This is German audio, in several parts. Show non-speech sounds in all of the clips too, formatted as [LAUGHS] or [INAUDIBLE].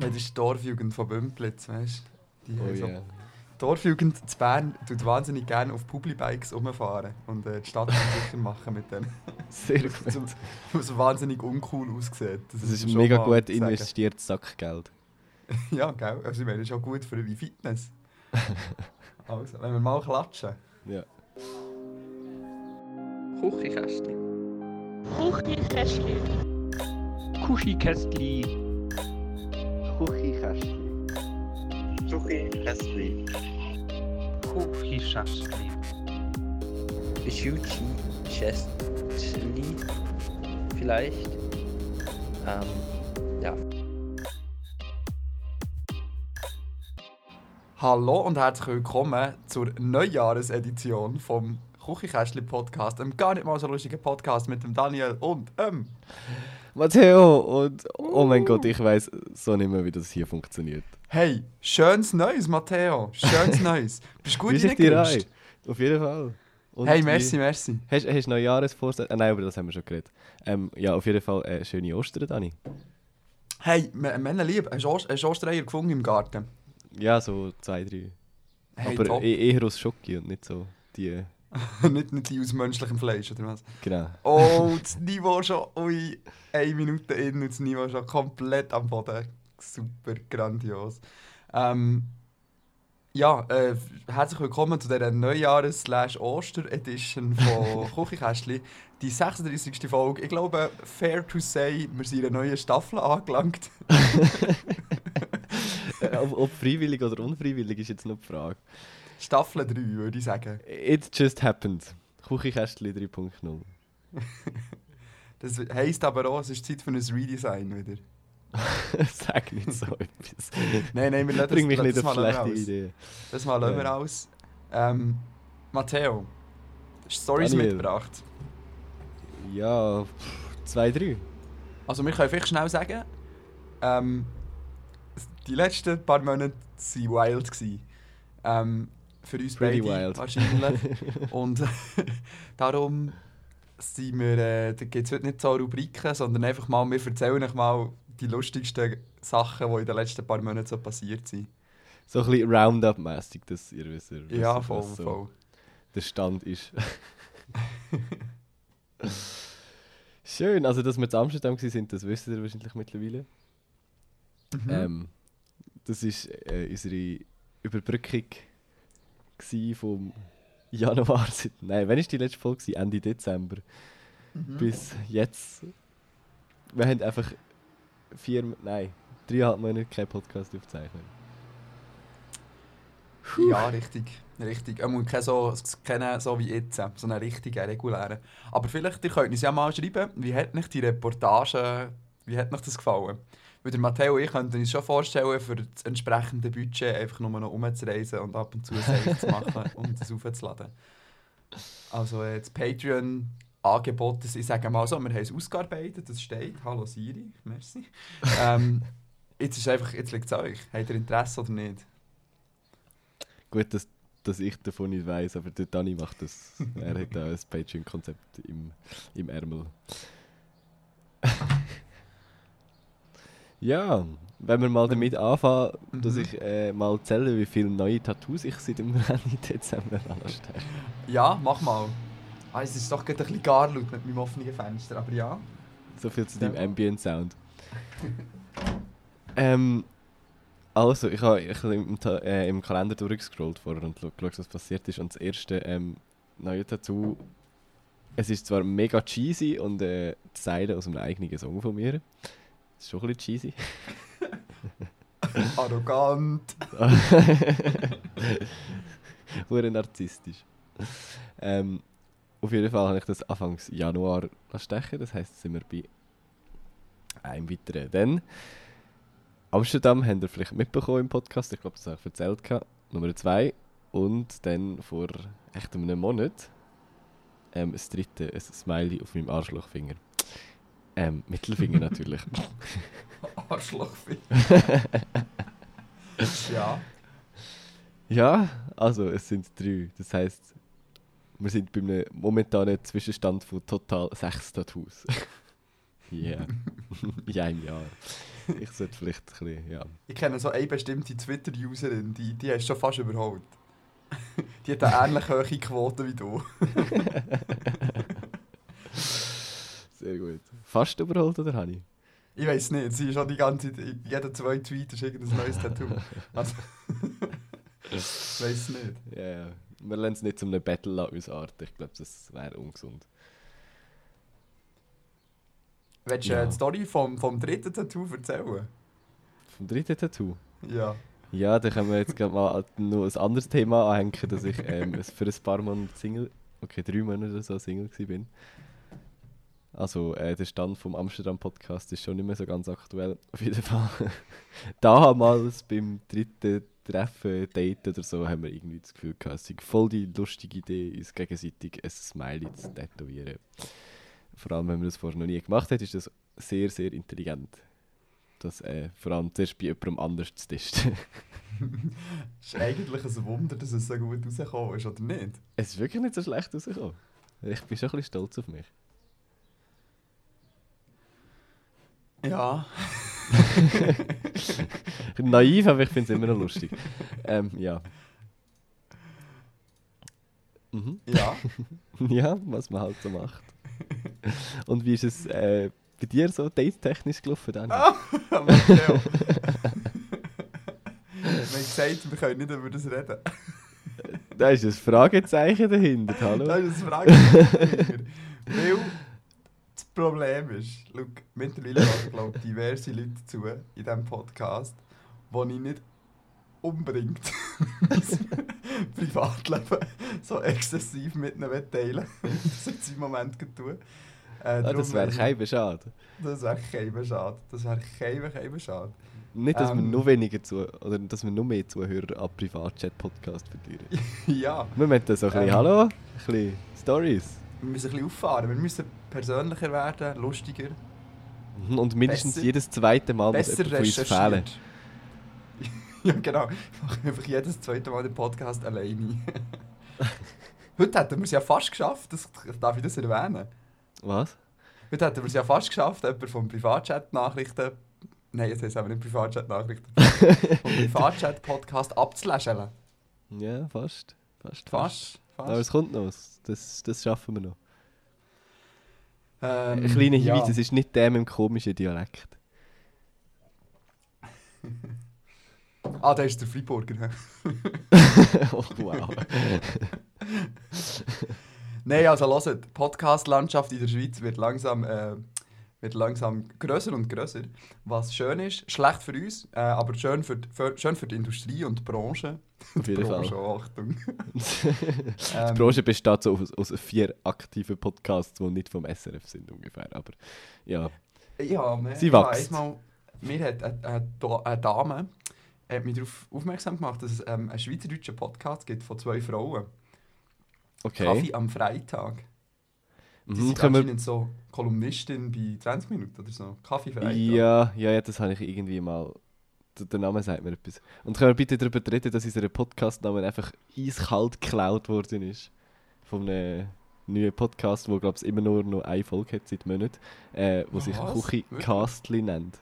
Das ist die Dorfjugend von Bümplitz, weißt du? Die Oh so ja. Die Dorfjugend zu Bern tut wahnsinnig gerne auf Publibikes rumfahren und äh, die Stadt sicher machen mit denen. [LAUGHS] Sehr [LAUGHS] gut. So, was wahnsinnig uncool aussieht. Das muss ist schon mega gut investiertes Sackgeld. [LAUGHS] Ja, gell? Also ich meine, das ist auch gut für die Fitness. also, wenn wir mal klatschen. Ja. Küchenkästchen. Kuchenkästchen. Kuschikästli. Küchenkästchen. Kuschischästli. Schuchi Chestli. Vielleicht. Ähm, ja. Hallo und herzlich willkommen zur Neujahresedition vom Küchenkästchen Podcast. Einem gar nicht mal so lustigen Podcast mit dem Daniel und ähm. Matteo und oh mein Gott, ich weiß so nicht mehr, wie das hier funktioniert. Hey, schönes Neues, Matteo. Schönes [LAUGHS] Neues. Bist du gut rein? reingerutscht? Auf jeden Fall. Und Hey, wie- merci, merci. Hast du noch Jahresvorsätze? Ah, nein, über das haben wir schon geredet. Ähm, ja, auf jeden Fall äh, schöne Ostern, Dani. Hey, Männer lieb, hast du Ost- hast du Ostereier gefunden im Garten? Ja, so zwei, drei. Hey, Aber top. e eher aus Schoki und nicht so die. [LAUGHS] nicht, nicht die aus menschlichem Fleisch, oder was? Genau. Oh, das [LAUGHS] Niveau schon, ui, eine Minute in und das Niveau schon komplett am Boden. Super grandios. Ähm, ja, äh, herzlich willkommen zu dieser Neujahres-Oster-Edition von [LAUGHS] Küchenkästchen. Die 36. Folge. Ich glaube, fair to say, wir sind in einer neuen Staffel angelangt. Ob, ob freiwillig oder unfreiwillig ist jetzt noch die Frage. Staffel 3, würde ich sagen. It just happened. Küchenkästchen 3.0. [LAUGHS] Das heisst aber auch, es ist Zeit für ein Redesign wieder. [LAUGHS] Sag nicht so etwas. Nein, nein, wir lassen Bring mich das, nicht das auf mal schlechte aus. Ideen. Das mal lassen wir Ja. aus. Ähm, Matteo, hast du Stories mitgebracht? Ja, pff, zwei, drei. Also wir können vielleicht schnell sagen, ähm, die letzten paar Monate waren wild. Gewesen. Ähm, für uns Pretty beide wild. wahrscheinlich. [LAUGHS] Und [LAUGHS] darum sind wir, äh, da gibt es heute nicht so Rubriken, sondern einfach mal, wir erzählen euch mal die lustigsten Sachen, die in den letzten paar Monaten so passiert sind. So ein bisschen Roundup-mäßig, dass ihr wisst, wisst, Ja, voll, so voll. der Stand ist. [LAUGHS] Schön, also dass wir zu Amsterdam waren, das wisst ihr wahrscheinlich mittlerweile. Mhm. Ähm, das war äh, unsere Überbrückung vom Januar. seit- Nein, wann war die letzte Folge? gewesen? Ende Dezember. Mhm. Bis jetzt. Wir haben einfach vier, nein, dreieinhalb Monate keinen Podcast aufzeichnen. Ja, richtig. richtig. Ähm, Und kein so, keine so wie jetzt, so einen richtigen, regulären. Aber vielleicht, ihr könnt uns ja mal schreiben, wie hat euch die Reportage, wie hat euch das gefallen? Weil der Matteo und ich könnten uns schon vorstellen, für das entsprechende Budget einfach nur noch umzureisen und ab und zu ein Safe zu machen [LAUGHS] und es aufzuladen. Also äh, das Patreon-Angebot, das- ich sage mal so, wir haben es ausgearbeitet, das steht. Hallo Siri, merci. [LAUGHS] ähm, jetzt ist einfach, jetzt liegt es euch. Habt ihr Interesse oder nicht? Gut, dass, dass ich davon nicht weiß, aber der Dani macht das. er hat da ein Patreon-Konzept im, im Ärmel. Ja, wenn wir mal damit anfangen, dass Mhm. ich äh, mal zähle, wie viele neue Tattoos ich seit dem [LAUGHS] Ende Dezember ansteche. Ja, mach mal. Ah, es ist doch gerade ein bisschen gar laut mit meinem offenen Fenster, aber ja. So viel zu Ja. deinem Ambient-Sound. [LAUGHS] ähm, also, ich habe ich hab im, äh, im Kalender durchgescrollt vorher und scha- geschaut, was passiert ist. Und das erste ähm, neue Tattoo, es ist zwar mega cheesy und äh, die Seile aus einem eigenen Song von mir. Das ist schon ein bisschen cheesy. [LAUGHS] Arrogant. [LAUGHS] Hure narzisstisch. Ähm, auf jeden Fall habe ich das Anfangs Januar stechen. Das heisst, sind wir bei einem weiteren. Dann Amsterdam habt ihr vielleicht mitbekommen im Podcast. Ich glaube, das habe ich erzählt. gehabt. Nummer zwei. Und dann vor echt einem Monat ähm, das dritte, ein Smiley auf meinem Arschlochfinger. Ähm, Mittelfinger natürlich. [LAUGHS] Arschlochfinger. [LAUGHS] ja. Ja, also es sind drei. Das heisst, wir sind bei einem momentanen Zwischenstand von total sechs Tattoos. [LAUGHS] Ja, in einem Jahr. ich sollte vielleicht ein bisschen, ja. Ich kenne so eine bestimmte Twitter-Userin, die, die hast du schon fast überholt. die hat eine ähnlich hohe Quote wie du. Sehr gut. Fast überholt, oder Hani? Ich weiß nicht, sie ist schon die ganze Zeit, in jedem zwei Tweet ist irgendein neues Tattoo. [LAUGHS] Also, [LAUGHS] ich weiß nicht. Ja, ja. Wir lassen es nicht zum einem Battle ausarten. Ich glaube, das wäre ungesund. Willst du Ja. die Story vom, vom dritten Tattoo erzählen? Vom dritten Tattoo? Ja. Ja, da können wir jetzt gerade mal noch ein anderes Thema anhängen, dass ich ähm, für ein paar Monate Single, okay, drei Monate oder so Single bin. Also äh, der Stand vom Amsterdam Podcast ist schon nicht mehr so ganz aktuell. [LAUGHS] Auf jeden Fall. Damals beim dritten Treffen, Date oder so, haben wir irgendwie das Gefühl gehabt, es sei voll die lustige Idee, uns gegenseitig ein Smiley zu tätowieren. Vor allem, wenn man das vorher noch nie gemacht hat, ist das sehr, sehr intelligent. Das äh, vor allem zuerst bei jemandem anders zu testen. [LAUGHS] Es ist eigentlich ein Wunder, dass es so gut rausgekommen ist, oder nicht? Es ist wirklich nicht so schlecht rausgekommen. Ich bin schon ein bisschen stolz auf mich. Ja. [LAUGHS] Naiv, aber ich finde es immer noch lustig. ähm, ja. Mhm. Ja. [LAUGHS] Ja, was man halt so macht. Und wie ist es äh, bei dir so date-technisch gelaufen, Dani? Ah, [LAUGHS] Matteo. wir haben gesagt, wir können nicht über das reden. Da ist ein Fragezeichen dahinter, hallo? Das ist eine Frage. Weil das Problem ist, schau, mittlerweile [LAUGHS] hören, glaube diverse Leute zu in diesem Podcast, die ich nicht unbedingt [LAUGHS] mein Privatleben so exzessiv mit ihnen teilen [LAUGHS] Das sie im Moment getan. Äh, Ah, das wäre kein Schade. Das wäre kein schade. Das wäre kein, kein schade. Nicht, dass wir Ähm. noch weniger zu oder dass wir noch mehr Zuhörer an Privatchat-Podcast verlieren. ja, wir möchten so ein bisschen, Ähm. hallo, ein bisschen Stories. Wir müssen ein bisschen auffahren. Wir müssen persönlicher werden, lustiger, Und mindestens Besser- jedes zweite Mal muss besser jemand von uns fehlen. [LAUGHS] ja, genau. Ich mache einfach jedes zweite Mal den Podcast alleine. [LAUGHS] Heute hätten wir es ja fast geschafft, das, darf ich das erwähnen? Was? Heute hätten wir es ja fast geschafft, jemand vom Privatchat-Nachrichten, nein, jetzt heißt es aber nicht Privatchat-Nachrichten, [LAUGHS] vom Privatchat-Podcast abzulächeln. Ja, fast. Fast. Fast, Aber fast. es kommt noch. Das, das schaffen wir noch. Ähm, Ein kleiner Hinweis, ja. es ist nicht der mit dem komischen Dialekt. [LAUGHS] Ah, da ist der Freiburger. hä? [LAUGHS] oh, wow. [LAUGHS] Nein, also hört, die Podcast-Landschaft in der Schweiz wird langsam, äh, wird langsam grösser und grösser. Was schön ist, schlecht für uns, äh, aber schön für, die- für, schön für die Industrie und die Branche. Auf jeden [LAUGHS] Fall. Achtung. [LAUGHS] Die Ähm, Branche besteht so aus, aus vier aktiven Podcasts, die nicht vom SRF sind ungefähr. Aber ja, Ja, man, Sie wächst. einmal, mir hat eine, eine Dame hat mich darauf aufmerksam gemacht, dass es ähm, einen schweizerdeutschen Podcast gibt von zwei Frauen. okay. Kaffee am Freitag. Die Mhm, sind wir, so Kolumnistin bei 20 Minuten oder so. Kaffee Freitag. ja, ja, ja, das habe ich irgendwie mal. Der Name sagt mir etwas. Und können wir bitte darüber reden, dass unser Podcast-Name einfach eiskalt geklaut worden ist? Von einem neuen Podcast, der, glaube ich, immer nur noch eine Folge hat seit Monaten, äh, wo sich Was? Kuchi Wirklich? Castli nennt.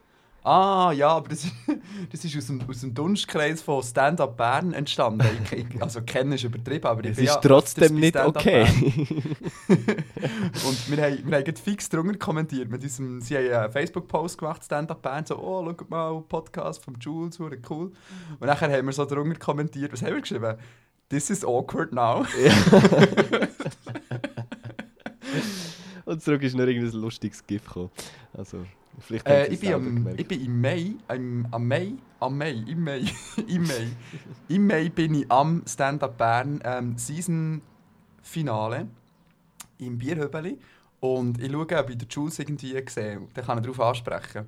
Ah, ja, aber das, ist- [LAUGHS] das ist aus dem, aus dem Dunstkreis von Stand-Up Bern entstanden. Ich, ich, also kennen ist übertrieben, aber ich Es ist trotzdem nicht okay. [LAUGHS] Und wir haben, wir haben fix drunter kommentiert. Mit diesem, sie haben einen Facebook-Post gemacht, Stand-Up Bern, so, oh, schaut mal, Podcast von Jules, cool. Und nachher haben wir so drunter kommentiert, was haben wir geschrieben? This is awkward now. [LAUGHS] Und zurück ist noch irgendein lustiges GIF gekommen. Also, vielleicht Äh, ich, bin am, ich bin im Mai, am, am Mai, am Mai, im Mai, [LAUGHS] im Mai, im Mai bin ich am Stand-Up Bern ähm, Season-Finale im Bierhöbeli und ich schaue, ob ich den Jules irgendwie sehe. Dann kann er darauf ansprechen,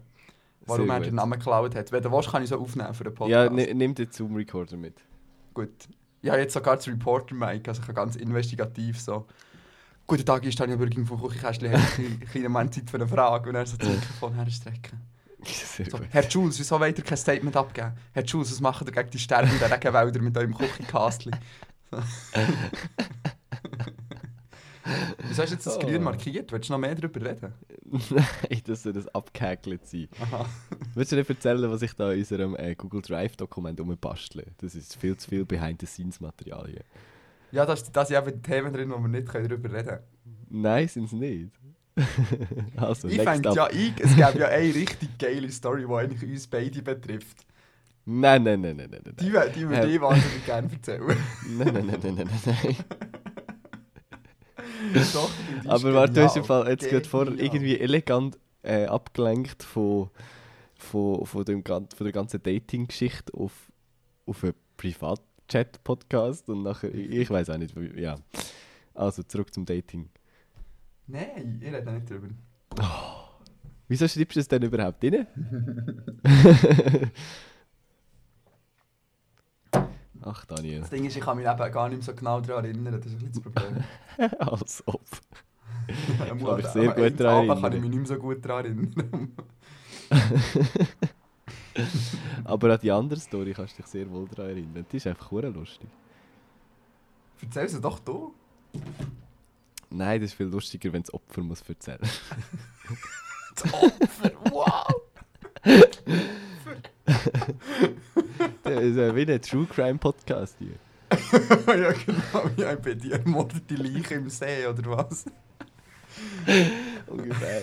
warum er den Namen geklaut hat. Wenn du willst, kann ich so aufnehmen für den Podcast. Ja, ni- nimm den Zoom-Recorder mit. Gut. Ich habe jetzt sogar das Reporter-Mic, also ich kann ganz investigativ so... Guten Tag, ich stehe Bürger vom Küchenkästchen, habe einen kleinen Moment Zeit für eine Frage und dann so das Mikrofon herstrecken. So. Herr Jules, wieso wollt ihr kein Statement abgeben? Herr Jules, was macht ihr gegen die sterbenden Regenwälder mit eurem Küchenkastli? [LAUGHS] Wieso hast du jetzt das Oh. grün markiert? Willst du noch mehr darüber reden? [LAUGHS] Nein, das soll das abgehäkelt sein. Aha. Willst du dir erzählen, was ich da in unserem äh, Google Drive-Dokument umbastle? Das ist viel zu viel Behind-the-Scenes-Material hier. Ja, da sind da sind eben Themen drin, wo wir nicht darüber reden können. Nein, sind es nicht. [LAUGHS] also, ich fände ja ein, es gäbe ja [LAUGHS] eine richtig geile Story, die eigentlich uns beide betrifft. Nein, nein, nein, nein, nein, nein. Die, die würde Ähm. ich wahnsinnig gerne erzählen. [LAUGHS] Nein, nein, nein, nein, nein, nein. Doch, die ist Aber warte, du hast im. Fall jetzt gerade Genial. irgendwie elegant äh, abgelenkt von, von, von, dem, von der ganzen Dating-Geschichte auf, auf einen Privat-Chat-Podcast und nachher, ich, weiß auch nicht, ja. Also, zurück zum Dating. Nein, ich rede nicht drüber. Wieso schreibst du es denn überhaupt rein? [LAUGHS] Ach, Daniel. Das Ding ist, ich kann mich eben gar nicht mehr so genau daran erinnern. Das ist ein bisschen das Problem. [LAUGHS] Als ob. [LAUGHS] Ich kann mich sehr gut daran kann ich erinnern. mich nicht mehr so gut daran erinnern. [LAUGHS] Aber an die andere Story kannst du dich sehr wohl daran erinnern. Die ist einfach lustig. Erzähl sie doch du. Nein, das ist viel lustiger, wenn das Opfer muss erzählen [LAUGHS] Das Opfer, wow! [LAUGHS] Das ist wie ein True Crime Podcast hier. ja, genau. Ja, bei dir ermordete Leiche im See, oder was? Ungefähr.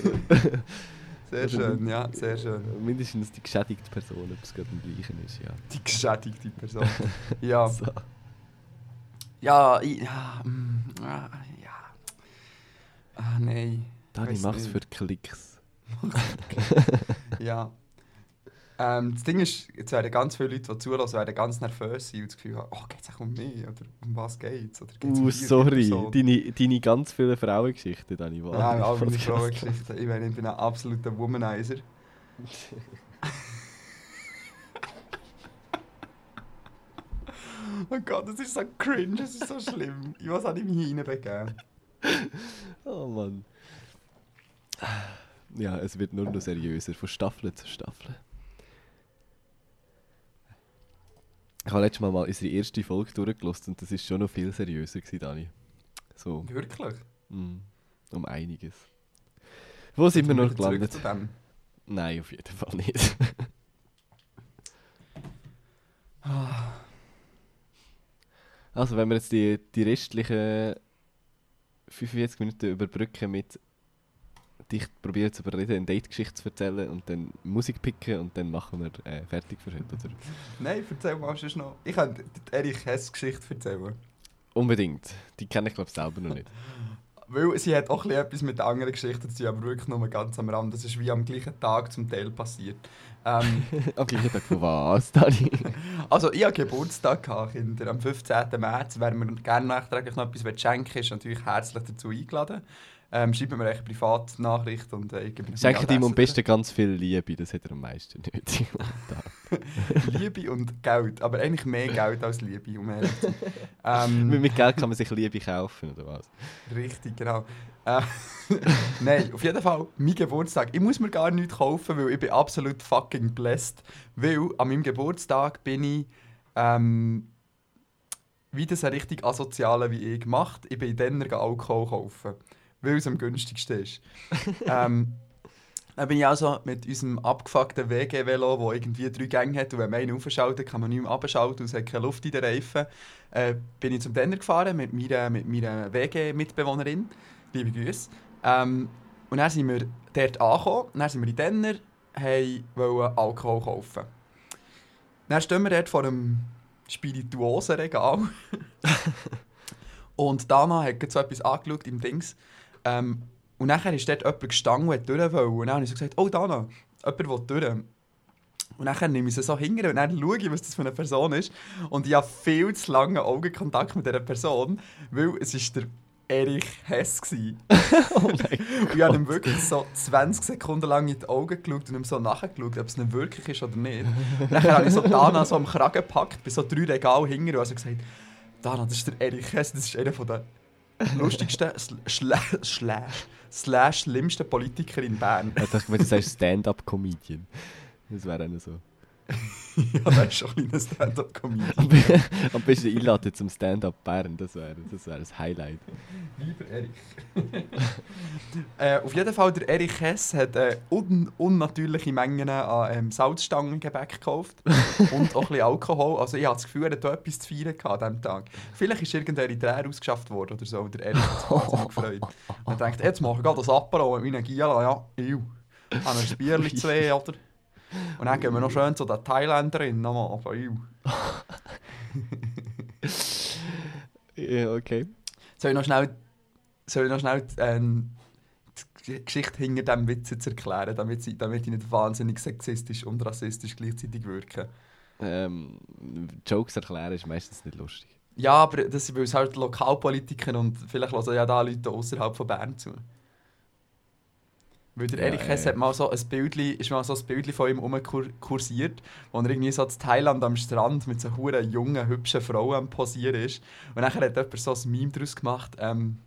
Sehr schön, ja, sehr schön. Mindestens die geschädigte Person, ob es gerade im gleichen ist, ja. Die geschädigte Person. [LAUGHS] Ja, So. ja, ich, ja, mm, ah, ja. Ah, nein. Dani, mach's nicht. für Klicks. [LAUGHS] Ja. Ähm, das Ding ist, jetzt werden ganz viele Leute, die zulassen, werden ganz nervös sein und das Gefühl haben, oh, geht es auch um mich? Oder um was geht's? Oder geht's um Uh, die sorry. Person? Deine, deine ganz vielen Frauengeschichten, Dani. die Ja, andere all meine [LAUGHS] Frauengeschichten. Ich meine, ich bin ein absoluter Womanizer. [LAUGHS] oh Gott, das ist so cringe, das ist so schlimm. Ich was habe ich mich hier reinbegeben? [LAUGHS] Oh Mann. Ja, es wird nur noch seriöser, von Staffel zu Staffel. Ich habe letztes Mal mal unsere erste Folge durchgelassen und das ist schon noch viel seriöser gewesen, Dani. So, Wirklich? mm, um einiges. Wo sind wir noch gelandet? Nein, auf jeden Fall nicht. [LAUGHS] also, wenn wir jetzt die, die restlichen 45 Minuten überbrücken mit dich probieren zu überreden, eine Date-Geschichte zu erzählen und dann Musik picken und dann machen wir äh, fertig für heute, oder? [LAUGHS] Nein, erzähl mal sonst noch. Ich kann Erich Hess Geschichte erzählen. Unbedingt. Die kenne ich glaube selber noch nicht. [LAUGHS] Weil sie hat auch etwas mit anderen Geschichten zu tun, aber wirklich nur ganz am Rand. Das ist wie am gleichen Tag zum Teil passiert. Ähm, [LAUGHS] Am gleichen Tag von was, Dani? also ich hatte Geburtstag, gehabt, Kinder. Am 15. März. Wer mir gerne nachträglich noch etwas schenken will, ist natürlich herzlich dazu eingeladen. Ähm, schreibt mir eine Privatnachricht und äh, ich gebe Ihnen Schenkt ihm am besten ganz viel Liebe, das hat er am meisten nötig. durch. [LAUGHS] [LAUGHS] Liebe und Geld, aber eigentlich mehr Geld als Liebe, um ehrlich zu [LAUGHS] mit, ähm, mit Geld kann man sich Liebe kaufen, oder was? Richtig, genau. Äh, Nein, auf jeden Fall, mein Geburtstag. Ich muss mir gar nichts kaufen, weil ich bin absolut fucking blessed. Weil an meinem Geburtstag bin ich, ähm, wie das ein richtig asozialer wie ich gemacht. Ich bin dann Alkohol kaufen, weil es am günstigsten ist. [LAUGHS] ähm, dann bin ich also mit unserem abgefuckten WG-Velo, das irgendwie drei Gänge hat und wenn man einen aufschaltet, kann man nicht mehr abschalten und es hat keine Luft in den Reifen, äh, bin ich zum Denner gefahren mit meiner, mit meiner WG-Mitbewohnerin. Liebe Grüße. Ähm, und dann sind wir dort angekommen, dann sind wir in Denner, wollten Alkohol kaufen. Dann stehen wir dort vor einem Spirituosenregal. [LAUGHS] und Dana hat so etwas angeschaut im Dings. Ähm, und nachher ist dort jemand gestanden und hat durch wollen. Und dann habe ich so gesagt, oh Dana, jemand will durch. Und dann nehme ich sie so hinter und dann schaue ich, was das für eine Person ist. Und ich habe viel zu lange Augenkontakt mit dieser Person, weil es ist der Erich Hess war. [LAUGHS] Oh [LAUGHS] Und ich habe ihm wirklich so 20 Sekunden lang in die Augen geschaut und ihm so nachgeschaut, ob es nicht wirklich ist oder nicht. [LAUGHS] Und dann habe ich so Dana so am Kragen gepackt, bin so drei Regal hinter und also gesagt, Dana, das ist der Erich Hess, das ist einer der lustigsten, [LAUGHS] sl- slash, slash, slash schlimmsten Politiker in Bern. Ich dachte, wenn du sagst Stand-up-Comedian. Das wäre auch so. [LAUGHS] ja, ist schon ein kleiner Stand-up-Comedian. Am be- Am besten einladen zum Stand-up Bern, das wäre das wär ein Highlight. Lieber Erich. [LAUGHS] äh, auf jeden Fall, der Erich Hess hat äh, un unnatürliche Mengen an ähm, Salzstangengebäck gekauft und auch ein bisschen Alkohol. Also ich habe das Gefühl, er hat da etwas zu feiern gehabt an diesem Tag. Vielleicht ist irgendein Eritreer ausgeschafft worden oder so. und Der Erich hat sich [LAUGHS] gefreut. Und er denkt, jetzt mache ich das Apero mit meinen Giela. Ja, iu. Habe ein Bierchen zwei, oder? [LAUGHS] Und dann gehen wir noch schön zu den Thailänderinnen nochmal. Iu. Ja, okay. Soll ich noch schnell, soll ich noch schnell ähm, die Geschichte hinter diesem Witz jetzt erklären, damit, sie, damit ich nicht wahnsinnig sexistisch und rassistisch gleichzeitig wirke? Ähm, Jokes erklären ist meistens nicht lustig. Ja, aber das es halt Lokalpolitiker und vielleicht hören ja da Leute außerhalb von Bern zu. Weil der Ja, Erich Hess hat mal so ein Bildli, ist mal so ein Bildli von ihm rumkursiert, wo er irgendwie so in Thailand am Strand mit so huren jungen, hübschen Frauen am Posieren ist. Und nachher hat jemand so ein Meme daraus gemacht, ähm,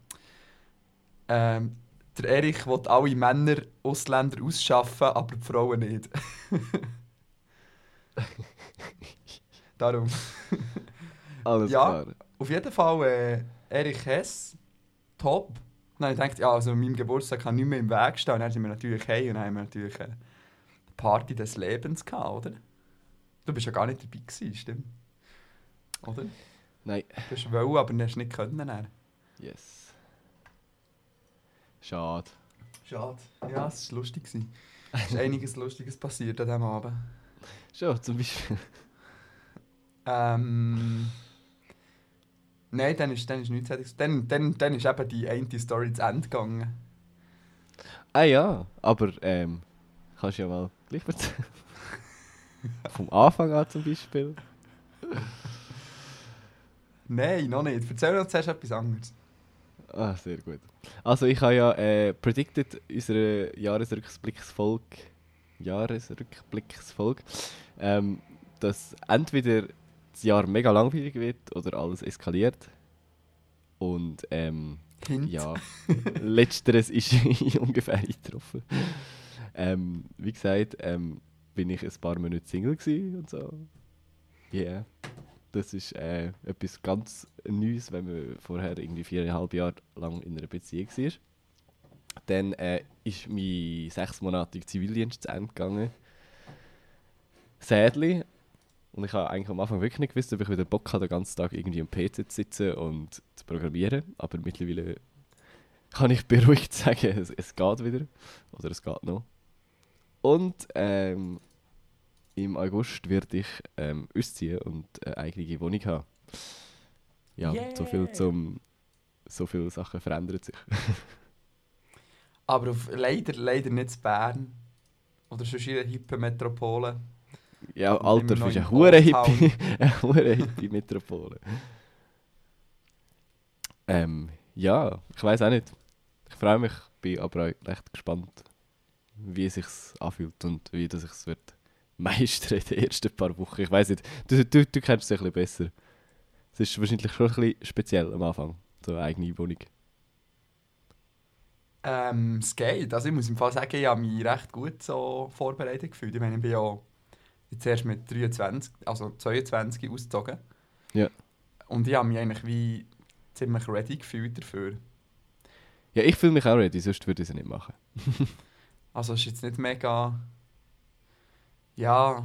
ähm, der Erich will alle Männer, Ausländer ausschaffen, aber die Frauen nicht. [LAUGHS] Darum. Alles Ja. klar. Auf jeden Fall äh, Erich Hess, top. Dann habe ich gedacht, ja, also an meinem Geburtstag kann nicht mehr im Weg stehen. Und dann sind wir natürlich hey und dann haben wir natürlich eine Party des Lebens gehabt, oder? Du bist ja gar nicht dabei gewesen, stimmt? Oder? Du Nein, hast wollen, aber du hast nicht können. Dann. yes. Schade. Schade. Ja, es war lustig. Es ist einiges Lustiges passiert an diesem Abend. Schon, zum Beispiel. Ähm... Nein, dann ist, dann ist nichts fertig. Dann, dann, dann ist eben die eine Story zu Ende gegangen. Ah ja, aber ähm, kannst du ja mal gleich erzählen. [LAUGHS] Vom Anfang an zum Beispiel. Nein, noch nicht. Erzähl uns zuerst etwas anderes. Ah, sehr gut. Also ich habe ja äh, predicted unsere Jahresrückblicksfolge, Jahresrückblicksfolge, ähm, dass entweder das Jahr mega langweilig wird oder alles eskaliert. Und ähm, Hint. ja, [LAUGHS] letzteres ist [LAUGHS] ungefähr eingetroffen. Ähm, wie gesagt, ähm, bin ich ein paar Monate Single und so. Yeah. Das ist äh, etwas ganz Neues, wenn man vorher irgendwie viereinhalb Jahre lang in einer Beziehung war. Dann äh, ist mein sechsmonatiger Zivildienst zu Ende gegangen. Sadly. Und ich habe eigentlich am Anfang wirklich nicht gewusst, ob ich wieder Bock habe, den ganzen Tag irgendwie am PC zu sitzen und zu programmieren. Aber mittlerweile kann ich [LAUGHS] beruhigt sagen, es, es geht wieder. Oder es geht noch. Und ähm, im August werde ich ähm, ausziehen und eine eigene Wohnung haben. Ja, so viel Yeah. zum. So viele Sachen verändern sich. [LAUGHS] Aber auf, leider, leider nicht in Bern. Oder sonst in einer hippen Metropole. Ja, bist im eine hure hippie, [LAUGHS] eine hure hippie Metropole. ähm, ja, ich weiß auch nicht. Ich freue mich, bin aber auch recht gespannt, wie es sich anfühlt und wie das sich wird meistern in den ersten paar Wochen. Ich weiß nicht, du, du, du kennst es ein bisschen besser. Es ist wahrscheinlich schon ein bisschen speziell am Anfang, so eine eigene Wohnung. Ähm, es geht. Also ich muss im Fall sagen, ich habe mich recht gut so vorbereitet gefühlt. Ich meine, ich bin ja jetzt erst mit 23, also 22 ausgezogen. Ja. Und ich habe mich eigentlich wie ziemlich ready gefühlt dafür. Ja, ich fühle mich auch ready, sonst würde ich es nicht machen. [LAUGHS] Also es ist jetzt nicht mega... Ja...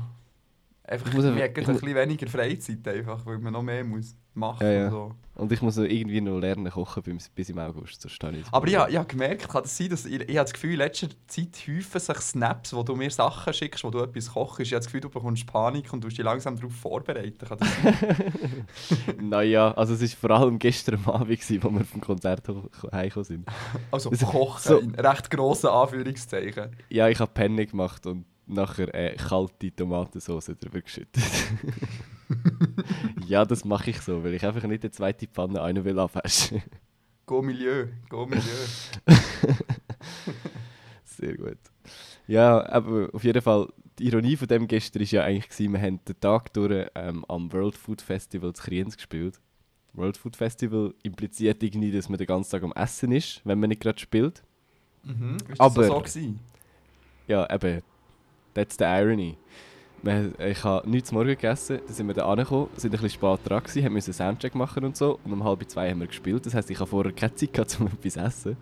Einfach, Ich muss man hat ein bisschen weniger Freizeit einfach, weil man noch mehr muss machen Ja, ja. und so. Und ich muss irgendwie noch lernen kochen bis, bis im August, sonst stehe ich. Aber ha- ich habe gemerkt, kann das sein, dass ich, ich habe das Gefühl, in letzter Zeit häufen sich Snaps, wo du mir Sachen schickst, wo du etwas kochst. Ich habe das Gefühl, du bekommst Panik und du musst dich langsam darauf vorbereiten. Kann das sein? [LAUGHS] Naja, also es war vor allem gestern Abend, gewesen, wo wir vom Konzert heimgekommen sind. Also Also, kochen, so- in recht grossen Anführungszeichen. Ja, ich habe Penne gemacht und nachher äh, kalte Tomatensauce drüber geschüttet. [LAUGHS] ja, das mache ich so, weil ich einfach nicht eine zweite Pfanne eine will abwaschen. Go Milieu, go Milieu. [LAUGHS] Sehr gut. Ja, aber auf jeden Fall, die Ironie von dem gestern war ja eigentlich, gewesen, wir haben den Tag durch ähm, am World Food Festival zu Kriens gespielt. World Food Festival impliziert irgendwie, dass man den ganzen Tag am Essen ist, wenn man nicht gerade spielt. Mhm. Ist das Aber- so, so gewesen? Ja, eben, that's the irony. Ich habe nichts zu Morgen gegessen, dann sind wir da angekommen, sind ein bisschen spät dran gewesen, haben einen Soundcheck machen und so und um halb zwei haben wir gespielt. Das heisst, ich habe vorher keine Zeit gehabt, [LAUGHS] um etwas zu essen.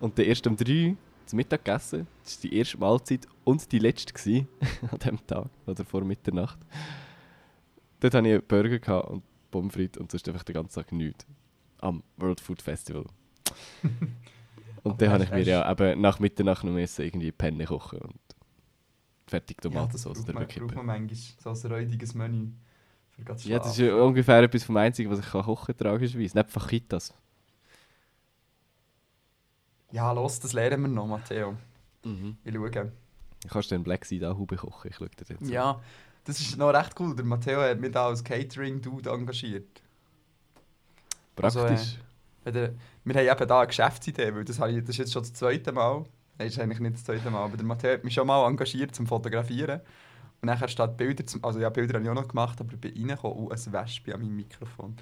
Und dann erst um drei zum Mittag gegessen. Das war die erste Mahlzeit und die letzte gewesen, [LAUGHS] an diesem Tag oder vor Mitternacht. Dort hatte ich einen Burger gehabt und Pommes frites und sonst einfach den ganzen Tag nichts. Am World Food Festival. [LAUGHS] und dann habe ich mir ja eben nach Mitternacht noch irgendwie Penne kochen fertig Ja, Tomatensauce braucht man, braucht man manchmal. So ein räudiges Menü. Ja, das ist ja ungefähr etwas vom Einzigen, was ich kann kochen kann, tragischerweise. Nicht Fajitas. Ja, los, das lernen wir noch, Matteo. Mhm. Ich schaue. Kannst du den Black Seed auch bekochen? Ich schaue dir jetzt. Ja, das ist noch recht cool. Der Matteo hat mich da als Catering-Dude engagiert. Praktisch. Also, äh, wir haben eben da eine Geschäftsidee, weil das, habe ich, das ist jetzt schon das zweite Mal. Das ist eigentlich nicht das zweite Mal, aber der Matteo hat mich schon mal engagiert zum Fotografieren. Und nachher steht Bilder, zum, also ja, Bilder habe ich auch noch gemacht, aber ich bin reingekommen und ein Wespe an meinem Mikrofon.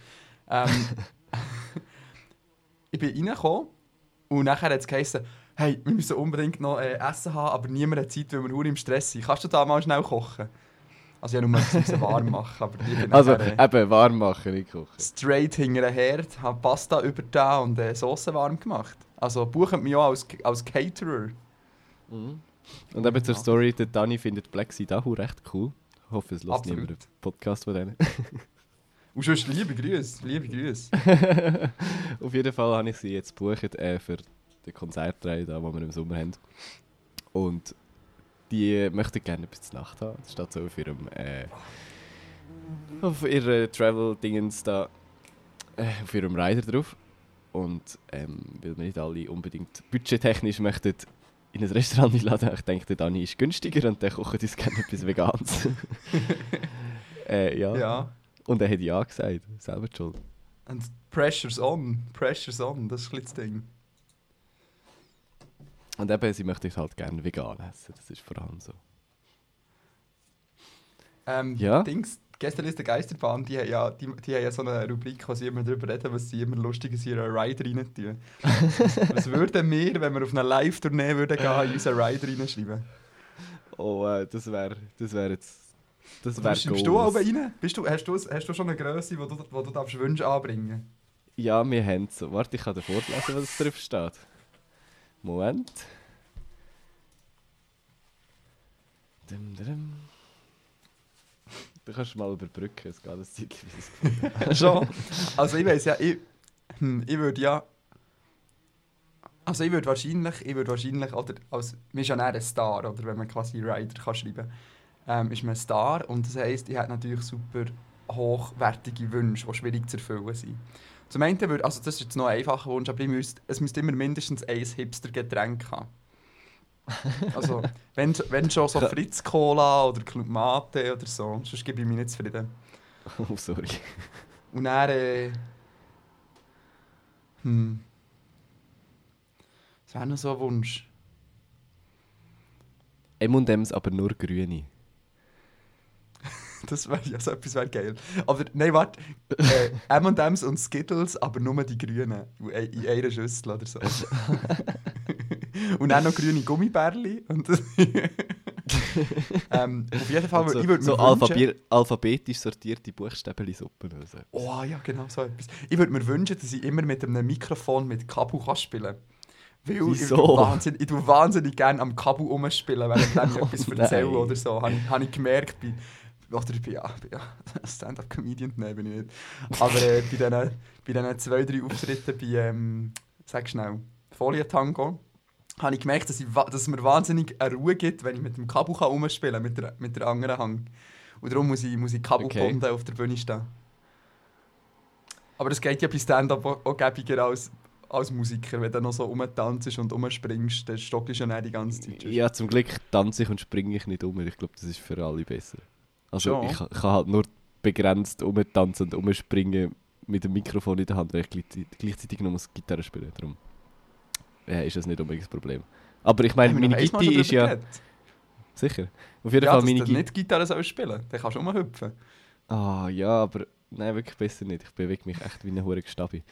Ähm, [LAUGHS] ich bin reingekommen und nachher hat es geheißen, hey, wir müssen unbedingt noch äh, Essen haben, aber niemand hat Zeit, weil wir nur im Stress sind. Kannst du da mal schnell kochen? Also ich habe nur müssen warm machen, aber ich bin Also, nachher, äh, eben, warm machen, nicht kochen. straight hinter den Herd, habe Pasta über da und äh, Soße warm gemacht. Also buchen mich auch als, als Caterer. Mhm. Und eben zur Ja. Story, der Dani findet Black Seed auch recht cool. Ich hoffe, es lässt niemand den Podcast von denen. [LAUGHS] Und sonst liebe Grüße, liebe Grüße. [LAUGHS] Auf jeden Fall habe ich sie jetzt gebucht äh, für den Konzertreihe, da, wo wir im Sommer haben. Und die möchten gerne bis zur Nacht haben. Das steht so auf ihrem äh, auf ihrer Travel-Dingens da äh, auf ihrem Rider drauf. Und ähm, weil wir nicht alle unbedingt budgettechnisch möchten in ein Restaurant einladen, ich denke, der Dani ist günstiger und der kocht uns gerne etwas Veganes. [LAUGHS] äh, ja. Ja. Und er hat ja gesagt, selber die schuld. Und Pressure's on, Pressure's on, das ist ein bisschen das Ding. Und eben, sie möchte ich halt gerne vegan essen. Das ist vor allem so. Ähm, Ja? Dings, Gästeliste Geisterbahn, die haben, ja, die, die haben ja so eine Rubrik, wo sie immer darüber reden, was sie immer Lustiges in ihren Rider rein tun. [LAUGHS] was würden wir, wenn wir auf eine Live-Tournee würden gehen, in unseren Rider reinschreiben? Oh, äh, das wäre das wär jetzt. Das Was wäre schreibst du auch rein? Bist du, hast, du, hast du schon eine Größe, die du, wo du darfst Wünsche anbringen Ja, wir haben so. Warte, ich kann dir vorlesen, was drauf steht. Moment. Dum, dum. Du kannst mal überbrücken, es geht ein Zeit, wie es gefunden habe. Schon? Also ich weiß ja, ich, hm, ich würde ja... Also ich würde wahrscheinlich, ich würde wahrscheinlich, oder, als, man ist ja ein Star, oder, wenn man quasi Rider kann schreiben ähm, ist man ein Star und das heisst, ich habe natürlich super hochwertige Wünsche, die schwierig zu erfüllen sind. Zum einen würde, also das ist jetzt noch ein einfacher Wunsch, aber ich müsste, es müsste immer mindestens ein Hipster-Getränk haben. Also, wenn, wenn schon so Fritz-Cola oder Club Mate oder so, sonst gebe ich mich nicht zufrieden. [LAUGHS] Oh, sorry. Und dann, äh, hm. Das wäre noch so ein Wunsch. M&M's, aber nur grüne. [LAUGHS] Das wäre ja so etwas wäre geil. Aber nein, warte. Äh, M&M's und Skittles, aber nur die grünen. In einer Schüssel oder so. [LAUGHS] [LAUGHS] und dann noch grüne Gummibärli. Und [LAUGHS] ähm, auf jeden Fall, so ich würde mir so wünschen... alphabetisch sortierte Buchstäbeli-Suppen oder so. Oh ja, genau so etwas. Ich würde mir wünschen, dass ich immer mit einem Mikrofon mit Kabel kann spielen kann. Weil ich, Wieso? tue wahnsinnig, ich tue wahnsinnig gerne am Kabel rumspielen, während ich [LAUGHS] etwas Oh erzähle nein. oder so. Habe ich, habe ich gemerkt bei... Oder ich bin ja, bin ja Stand-up-Comedian, nein, bin ich nicht. Aber äh, bei diesen bei zwei, drei Auftritten bei, ähm, sag schnell, Folientango, habe ich gemerkt, dass, ich, dass es mir wahnsinnig eine Ruhe gibt, wenn ich mit dem Kabel kann rumspielen kann, mit der, mit der anderen Hand. Und darum muss ich, muss ich kabelgebunden auf der Bühne stehen. Aber das geht ja bei Stand-up auch, auch gäbiger als, als Musiker. Wenn du noch so rumtanzt und rumspringst, dann stockst du ja nicht die ganze Zeit. Ja, zum Glück tanze ich und springe ich nicht um. Ich glaube, das ist für alle besser. Also Schon? ich, ich kann halt nur begrenzt umtanzen und umspringen mit dem Mikrofon in der Hand, weil ich gleichzeitig, noch muss Gitarre spielen Darum ja, ist das nicht unbedingt das Problem. Aber ich meine, meine schon ist ja... geredet? Sicher. Auf jeden Ja, Fall meine du Gitarre... nicht Gitarre sollst spielen Dann kannst du rumhüpfen. Ah, ja, aber... Nein, wirklich besser nicht. Ich bewege mich echt wie eine hure Gestabi.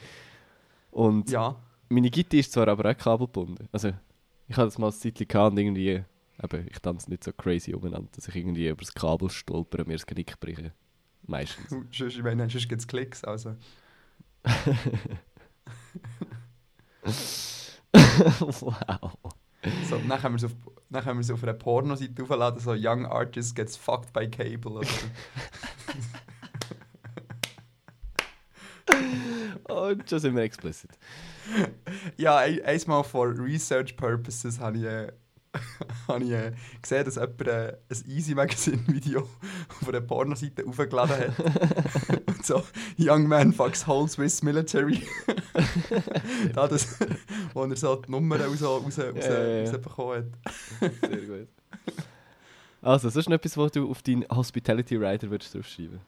Und Ja. meine Gitarre ist zwar aber auch kabelgebunden. Also, ich hatte das mal ein Zeitchen gehabt und irgendwie eben, ich tanze nicht so crazy umeinander, dass ich irgendwie über das Kabel stolper und mir das Genick breche. Meistens. [LAUGHS] Sonst, ich meine, sonst gibt es Klicks. Also. [LAUGHS] [LAUGHS] wow. So, dann können wir es auf, dann einer Pornoseite aufladen, so Young Artist gets fucked by cable. Oder. [LAUGHS] Und schon sind wir explicit. ja, ein, einmal for Research Purposes habe ich, äh, [LAUGHS] habe ich äh, gesehen, dass jemand äh, ein Easy Magazine Video auf einer Pornoseite aufgeladen hat. Und so, Young Man fucks whole Swiss military. da das, [LAUGHS] wo er so die Nummer raus, raus, raus, ja. rausbekommen hat. [LAUGHS] Sehr gut. Also, das ist noch etwas, was du auf deinen Hospitality Rider würdest draufschreiben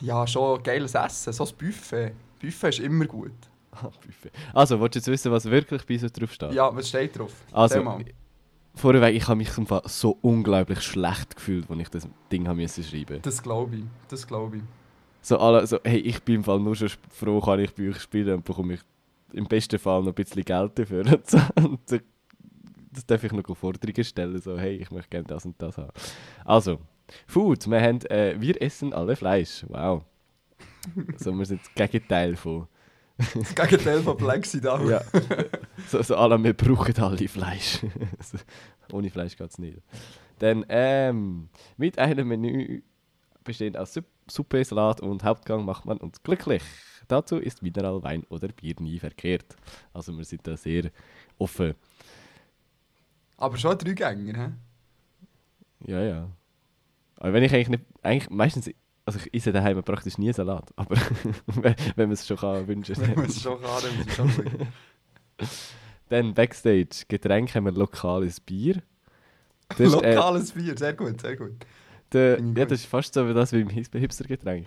Ja, schon geiles Essen, so ein Buffet. Buffet ist immer gut. Ah, Buffet. Also, willst du jetzt wissen, was wirklich bei uns drauf steht? Ja, was steht drauf? Also, vorweg, ich habe mich so unglaublich schlecht gefühlt, als ich das Ding müssen schreiben Das glaube ich, das glaube ich. So alle, so, hey, ich bin im Fall nur schon froh, kann ich bei euch spielen und bekomme ich im besten Fall noch ein bisschen Geld dafür. Und so. [LAUGHS] Und so, das darf ich noch Forderungen stellen, so, hey, ich möchte gerne das und das haben. Also, Food, wir haben, äh, wir essen alle Fleisch, wow. So, wir sind das Gegenteil von, Das Gegenteil von Black Sida. ja, so, so alle, wir brauchen alle Fleisch. so, [LAUGHS] ohne Fleisch geht es nicht. Dann, ähm, mit einem Menü bestehend aus Sup Suppe, Salat und Hauptgang macht man uns glücklich. Dazu ist Mineral, Wein oder Bier nie verkehrt. Also wir sind da sehr offen. Aber schon drei Gänger, hä? Ja, ja. Aber wenn ich eigentlich nicht, eigentlich meistens, also ich esse daheim praktisch nie Salat, aber [LAUGHS] wenn man es schon kann wünschen. Wenn man es schon kann, dann schon schauen. [LAUGHS] Dann Backstage, Getränke haben wir lokales Bier. Das ist, äh, Lokales Bier, sehr gut, sehr gut. Der, Finde ich ja, das ist fast so wie das wie im Hipster-Getränk.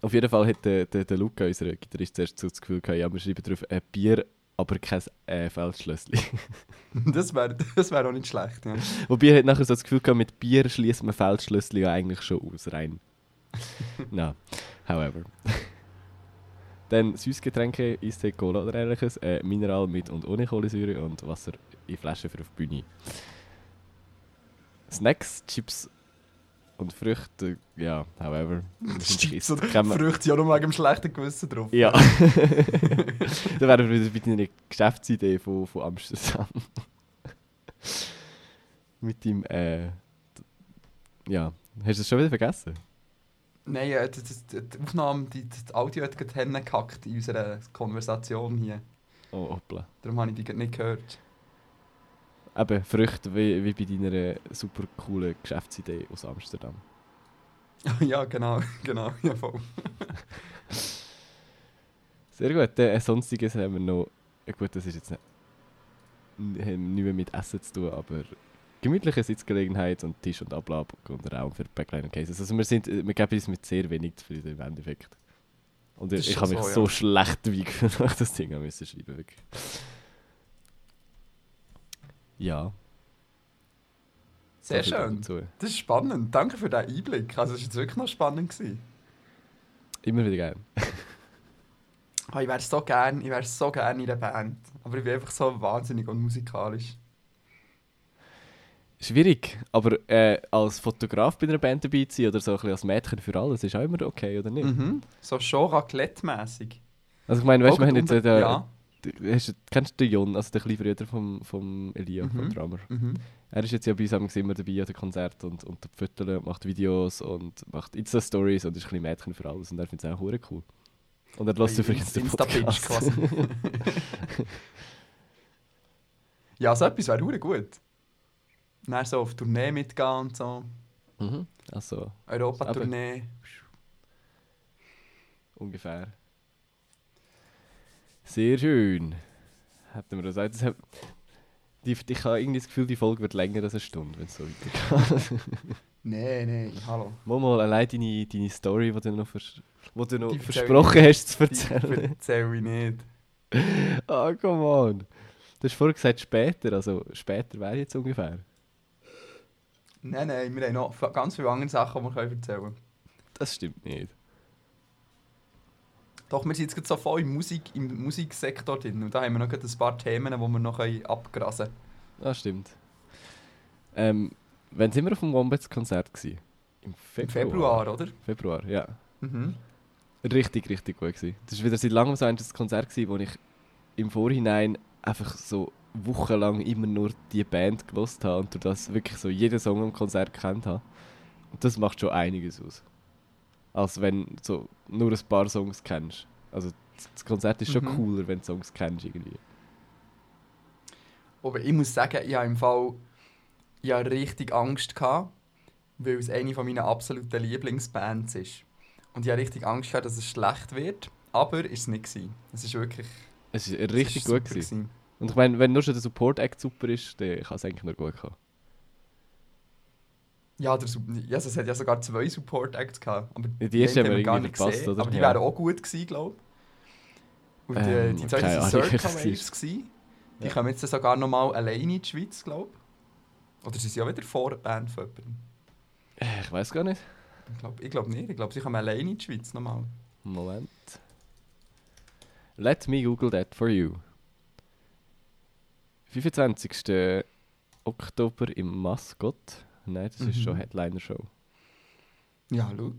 Auf jeden Fall hat der, der, der Luca, unser Gitarrist, zuerst so das Gefühl gehabt, ja, wir schreiben drauf ein Bier, aber kein äh, Feldschlössli. [LAUGHS] Das wäre das wär auch nicht schlecht, ja. Wobei er hat nachher so das Gefühl gehabt, mit Bier schließt man Feldschlössli ja eigentlich schon aus, rein. [LAUGHS] no, however. Dann Süßgetränke, Eistee, Cola oder ähnliches, äh, Mineral mit und ohne Kohlensäure und Wasser in Flaschen für auf die Bühne. Snacks, Chips und Früchte, ja, however. Und Kann man- Früchte ja nur wegen dem schlechten Gewissen drauf. Ja. [LAUGHS] da wären wir wieder bei deiner Geschäftsidee von, von Amsterdam. [LAUGHS] Mit dem, äh. Ja. Hast du es schon wieder vergessen? Nein, äh, die, die, die Aufnahme, die, die Audio hat gerade hingehackt in unserer Konversation hier. Oh, hoppla. Darum habe ich die nicht gehört. Eben, Früchte wie, wie bei deiner super coolen Geschäftsidee aus Amsterdam. [LAUGHS] ja, genau, [LAUGHS] genau, [LAUGHS] ja voll. Sehr gut. Äh, Sonstiges haben wir noch. Gut, das ist jetzt nicht, nicht mehr mit Essen zu tun, aber gemütliche Sitzgelegenheit und Tisch und Ablab und Raum für Backline und Cases. Also wir, sind, äh, wir geben uns mit sehr wenig zufrieden im Endeffekt. Und Das ich, ich habe mich so, so ja. schlecht wie ich das Ding müssen schreiben wirklich. Ja. Sehr schön. Das ist spannend. Danke für diesen Einblick. Also, es war jetzt wirklich noch spannend. Gewesen. Immer wieder geil. Ah, ich wäre so gern, ich wäre so gern in einer Band. Aber ich bin einfach so wahnsinnig unmusikalisch. Schwierig, aber äh, als Fotograf bei einer Band dabei zu sein oder so ein bisschen als Mädchen für alles ist auch immer okay, oder nicht? Mhm. So schon raclette-mässig. Also ich meine, weißt du, wir haben jetzt äh, den, Ja. Du- hast, kennst du den Jon, also den kleinen Bruder vom, vom Elia, vom Mhm. Drummer? Mhm. Er ist jetzt ja bei uns immer dabei an den Konzerten und, und Fotos und macht Videos und macht Insta-Stories und ist ein bisschen Mädchen für alles und er findet es auch cool. Und er lässt Hey, übrigens den Podcast. quasi. [LAUGHS] ja, so etwas wäre gut. Dann so auf Tournee mitgehen und so. mhm. Also, Europa-Tournee. ungefähr. Sehr schön. Hätten wir das auch. Das hat, die, ich habe irgendwie das Gefühl, die Folge wird länger als eine Stunde, wenn es so weitergeht. [LAUGHS] Nein, nein, hallo. mal, mal allein deine, deine Story, die du noch, vers wo du noch Die versprochen hast zu Die erzählen. erzähle ich nicht. [LAUGHS] Ah, come on. Du hast vorhin gesagt später, also später wäre jetzt ungefähr. Nein, nein, wir haben noch ganz viele andere Sachen, die wir erzählen können. Das stimmt nicht. Doch, wir sind jetzt gerade so voll im, Musik, im Musiksektor drin. Und da haben wir noch ein paar Themen, die wir noch abgrasen können. Ah, stimmt. Ähm, wann sind wir auf dem Wombats-Konzert? Im Im Februar. Februar, oder? Februar, ja. Mhm. Richtig, richtig gut gewesen. Das war wieder seit langem so ein Konzert, gewesen, wo ich im Vorhinein einfach so wochenlang immer nur die Band gelost habe und durch das wirklich so jeden Song am Konzert kennt habe. Und das macht schon einiges aus. Als wenn du so nur ein paar Songs kennst. Also das- Konzert ist schon Mhm. cooler, wenn du Songs kennst irgendwie. Aber ich muss sagen, ich habe im Fall ich habe richtig Angst gehabt, weil es eine von meinen absoluten Lieblingsbands ist. Und ich habe richtig Angst gehabt, dass es schlecht wird. Aber ist es nicht gewesen. Es ist wirklich Es war es richtig ist gut. super Gewesen. Und ich meine, wenn nur schon der Support-Act super ist, dann kann es eigentlich nur gut kommen. Ja, der, ja, es hat ja sogar zwei Support Acts gehabt. Aber die erste haben wir gar nicht verpasst, gesehen, oder? Aber die Ja. wären auch gut gewesen, glaube ich. Und Ähm, äh, die zwei keine waren Ahnung, Circa welches Waves. es gewesen. Die Ja. kommen jetzt sogar noch mal alleine in die Schweiz, glaube ich. Oder sind sie auch wieder Vorband von jemandem? Äh, Ich weiß gar nicht. Ich glaube ich glaub nicht. Ich glaube, sie kommen alleine in die Schweiz nochmal. Moment. Let me google that for you. 25. Oktober im Mascot. Nein, das ist Mhm. schon Headliner-Show. Ja, schau.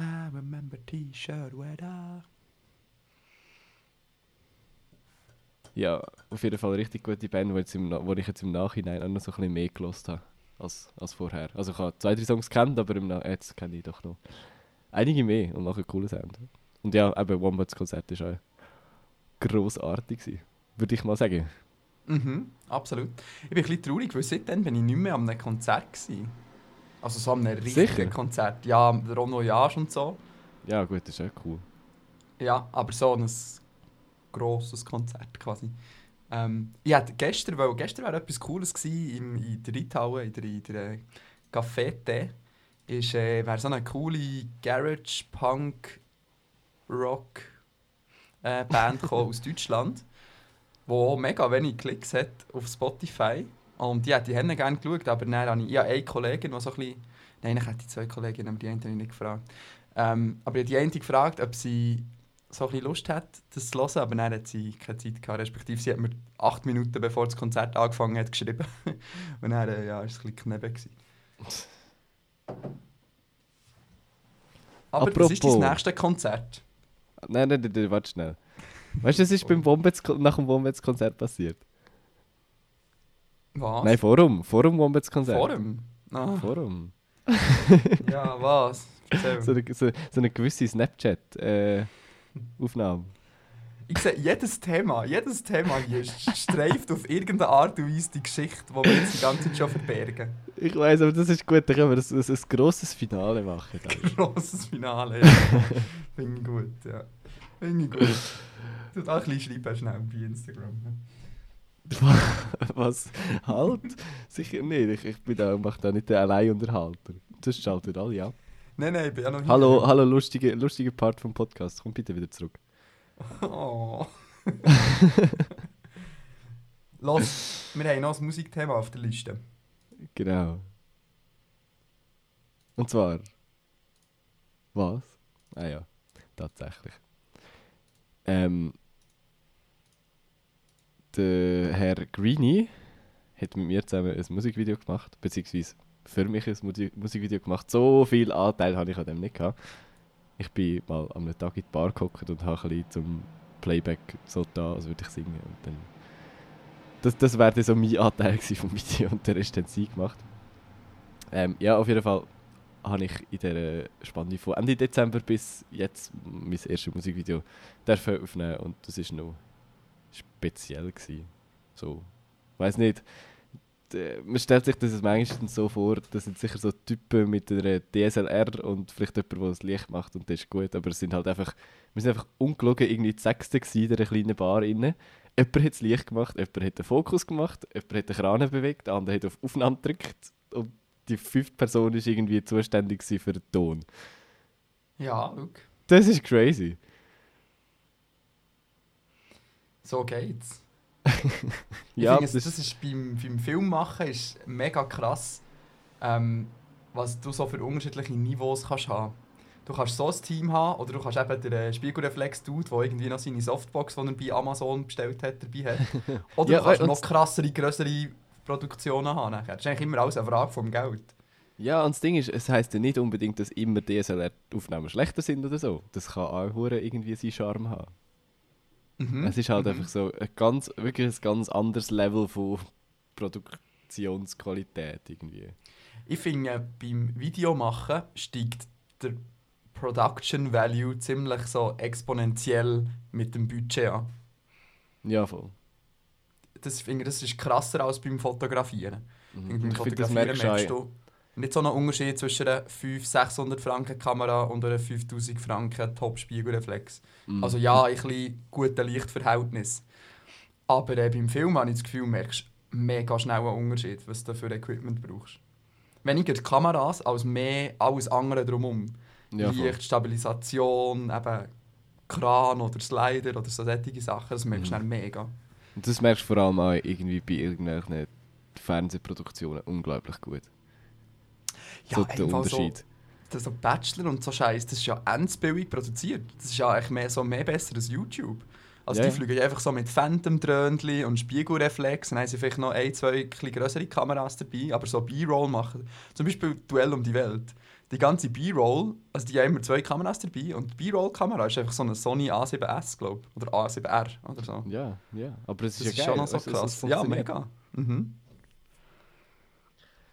I remember T-Shirt weather. Ja, auf jeden Fall eine richtig gute Band, die, jetzt im, wo ich jetzt im Nachhinein auch noch so ein bisschen mehr gelost habe als, als vorher. Also ich habe zwei, drei Songs kennt, aber im Na jetzt kenne ich doch noch einige mehr und machen coolen Sound. Und ja, eben Wombats Konzert war auch grossartig, gewesen, würde ich mal sagen. Mhm, absolut. Ich bin ein bisschen traurig, weil seitdem bin ich nicht mehr an einem Konzert gewesen. Also so an einem richtigen Sicher? Konzert. Ja, der Rono Jage und so. Ja gut, das ist auch cool. Ja, aber so ein grosses Konzert quasi. Ähm, ich hatte gestern, weil gestern war etwas Cooles gewesen, im, in der Reithalle, in der, in der Cafete. Ist, äh, wäre so eine coole Garage Punk Rock äh, aus Deutschland, wo mega wenig Klicks hat auf Spotify. Und die, die haben gerne geschaut, aber dann habe ich, ich habe eine Kollegin, die so ein bisschen... Nein, ich hätte zwei Kolleginnen, aber die eine habe ich nicht gefragt. Ähm, aber ich habe die eine gefragt, ob sie so ein bisschen Lust hat, das zu hören, aber dann hat sie keine Zeit gehabt. Respektive sie hat mir acht Minuten bevor das Konzert angefangen hat geschrieben. [LAUGHS] Und dann äh, ja, war es ein bisschen gewesen. Aber das ist das Apropos. nächste Konzert. Nein, nein, nein, nein warte schnell. Weißt du, was ist beim Wombats, nach dem Wombats-Konzert passiert? Was? Nein, vor dem Wombats-Konzert. Forum? Ah, Vor dem. [LAUGHS] ja, was? So eine, so, so eine gewisse Snapchat-Aufnahme. Ich sehe, jedes Thema, jedes Thema hier streift auf irgendeine Art und Weise die Geschichte, die wir jetzt die ganze Zeit schon verbergen. ich weiß, aber das ist gut, da können wir ein, ein, ein grosses Finale machen. dann. [LAUGHS] Grosses Finale, ja. Finde ich gut, ja. Finde ich gut. Du auch ein bisschen schreiben schnell bei Instagram. ne? [LAUGHS] Was? Halt? Sicher nicht. Ich, ich bin da, mache da nicht den Alleinunterhalter. Das schaltet alle ab. Nein, nein, ich bin ja noch hier. Hallo, hallo, lustige, lustige Part vom Podcast. Komm bitte wieder zurück. Oh. [LAUGHS] Los, wir haben noch ein Musikthema auf der Liste. Genau. Und zwar. Was? Ah ja, tatsächlich. Ähm. Der Herr Greenie hat mit mir zusammen ein Musikvideo gemacht, beziehungsweise für mich ein Musi- Musikvideo gemacht. So viel Anteil habe ich an dem nicht gehabt. Ich bin mal am Tag in die Bar gehockt und habe ein bisschen zum Playback so da, als würde ich singen. Und dann das, das wäre so mein Anteil [LAUGHS] vom Video und der Rest haben sie gemacht. Ähm, ja, auf jeden Fall habe ich in dieser Spanne von Ende Dezember bis jetzt mein erstes Musikvideo dürfen aufnehmen und das ist noch speziell gewesen. So, weiß nicht. Man stellt sich das manchmal so vor, das sind sicher so Typen mit einer DSLR und vielleicht jemand, der das Licht macht und das ist gut, aber es sind halt einfach, wir sind einfach ungelogen irgendwie die Sechste in dieser kleinen Bar innen. Jemand hat das Licht gemacht, jemand hat den Fokus gemacht, jemand hat den Kran bewegt, der andere hat auf Aufnahme gedrückt und die fünfte Person war irgendwie zuständig für den Ton. Ja, schau. Das ist crazy. So geht's. [LAUGHS] Ja, ich finde, das das ist beim, beim Filmmachen ist mega krass, ähm, was du so für unterschiedliche Niveaus kannst haben. Du kannst so ein Team haben oder du kannst eben den äh, Spiegelreflex-Dude, der irgendwie noch seine Softbox, die er bei Amazon bestellt hat, dabei hat. [LAUGHS] Oder Ja, du kannst noch krassere, grössere Produktionen haben. nachher. Das ist eigentlich immer alles eine Frage vom Geld. Ja, und das Ding ist, es heisst ja nicht unbedingt, dass immer DSLR-Aufnahmen schlechter sind oder so. Das kann auch irgendwie seinen Charme haben. Mhm. Es ist halt Mhm. einfach so ein ganz, wirklich ein ganz anderes Level von Produktionsqualität irgendwie. Ich finde, beim Videomachen steigt der Production Value ziemlich so exponentiell mit dem Budget an. Ja, voll. Das, finde, das ist krasser als beim Fotografieren. Mhm. Beim Ich Fotografieren merkst du nicht so einen Unterschied zwischen einer 500-600 Franken Kamera und einer 5000 Franken Top-Spiegelreflex. Mhm. Also ja, ein bisschen gutes Lichtverhältnis. Aber äh, beim Film habe ich das Gefühl, merkst du mega schnell einen Unterschied, was du für Equipment brauchst. Weniger die Kameras als mehr alles andere drumherum. ja. Licht, Stabilisation, eben Kran oder Slider oder so solche Sachen, das merkst du Mhm. mega. Und das merkst du vor allem auch irgendwie bei irgendwelchen Fernsehproduktionen unglaublich gut. Ja, so der Unterschied. So, so Bachelor und so Scheiß, das ist ja endbillig produziert. Das ist ja eigentlich mehr, so mehr besser als YouTube. Also Ja, die fliegen einfach so mit Phantom-Dröhnchen und Spiegelreflex. Dann haben sie vielleicht noch ein, zwei größere Kameras dabei, aber so B-Roll machen. Zum Beispiel Duell um die Welt. Die ganze B-Roll, also die haben immer zwei Kameras dabei und die B-Roll-Kamera ist einfach so eine Sony A7S, glaube ich. Oder A7R oder so. Ja, ja. Aber es Das ist ist ja schon geil. noch so krass. Ja, mega. Mhm.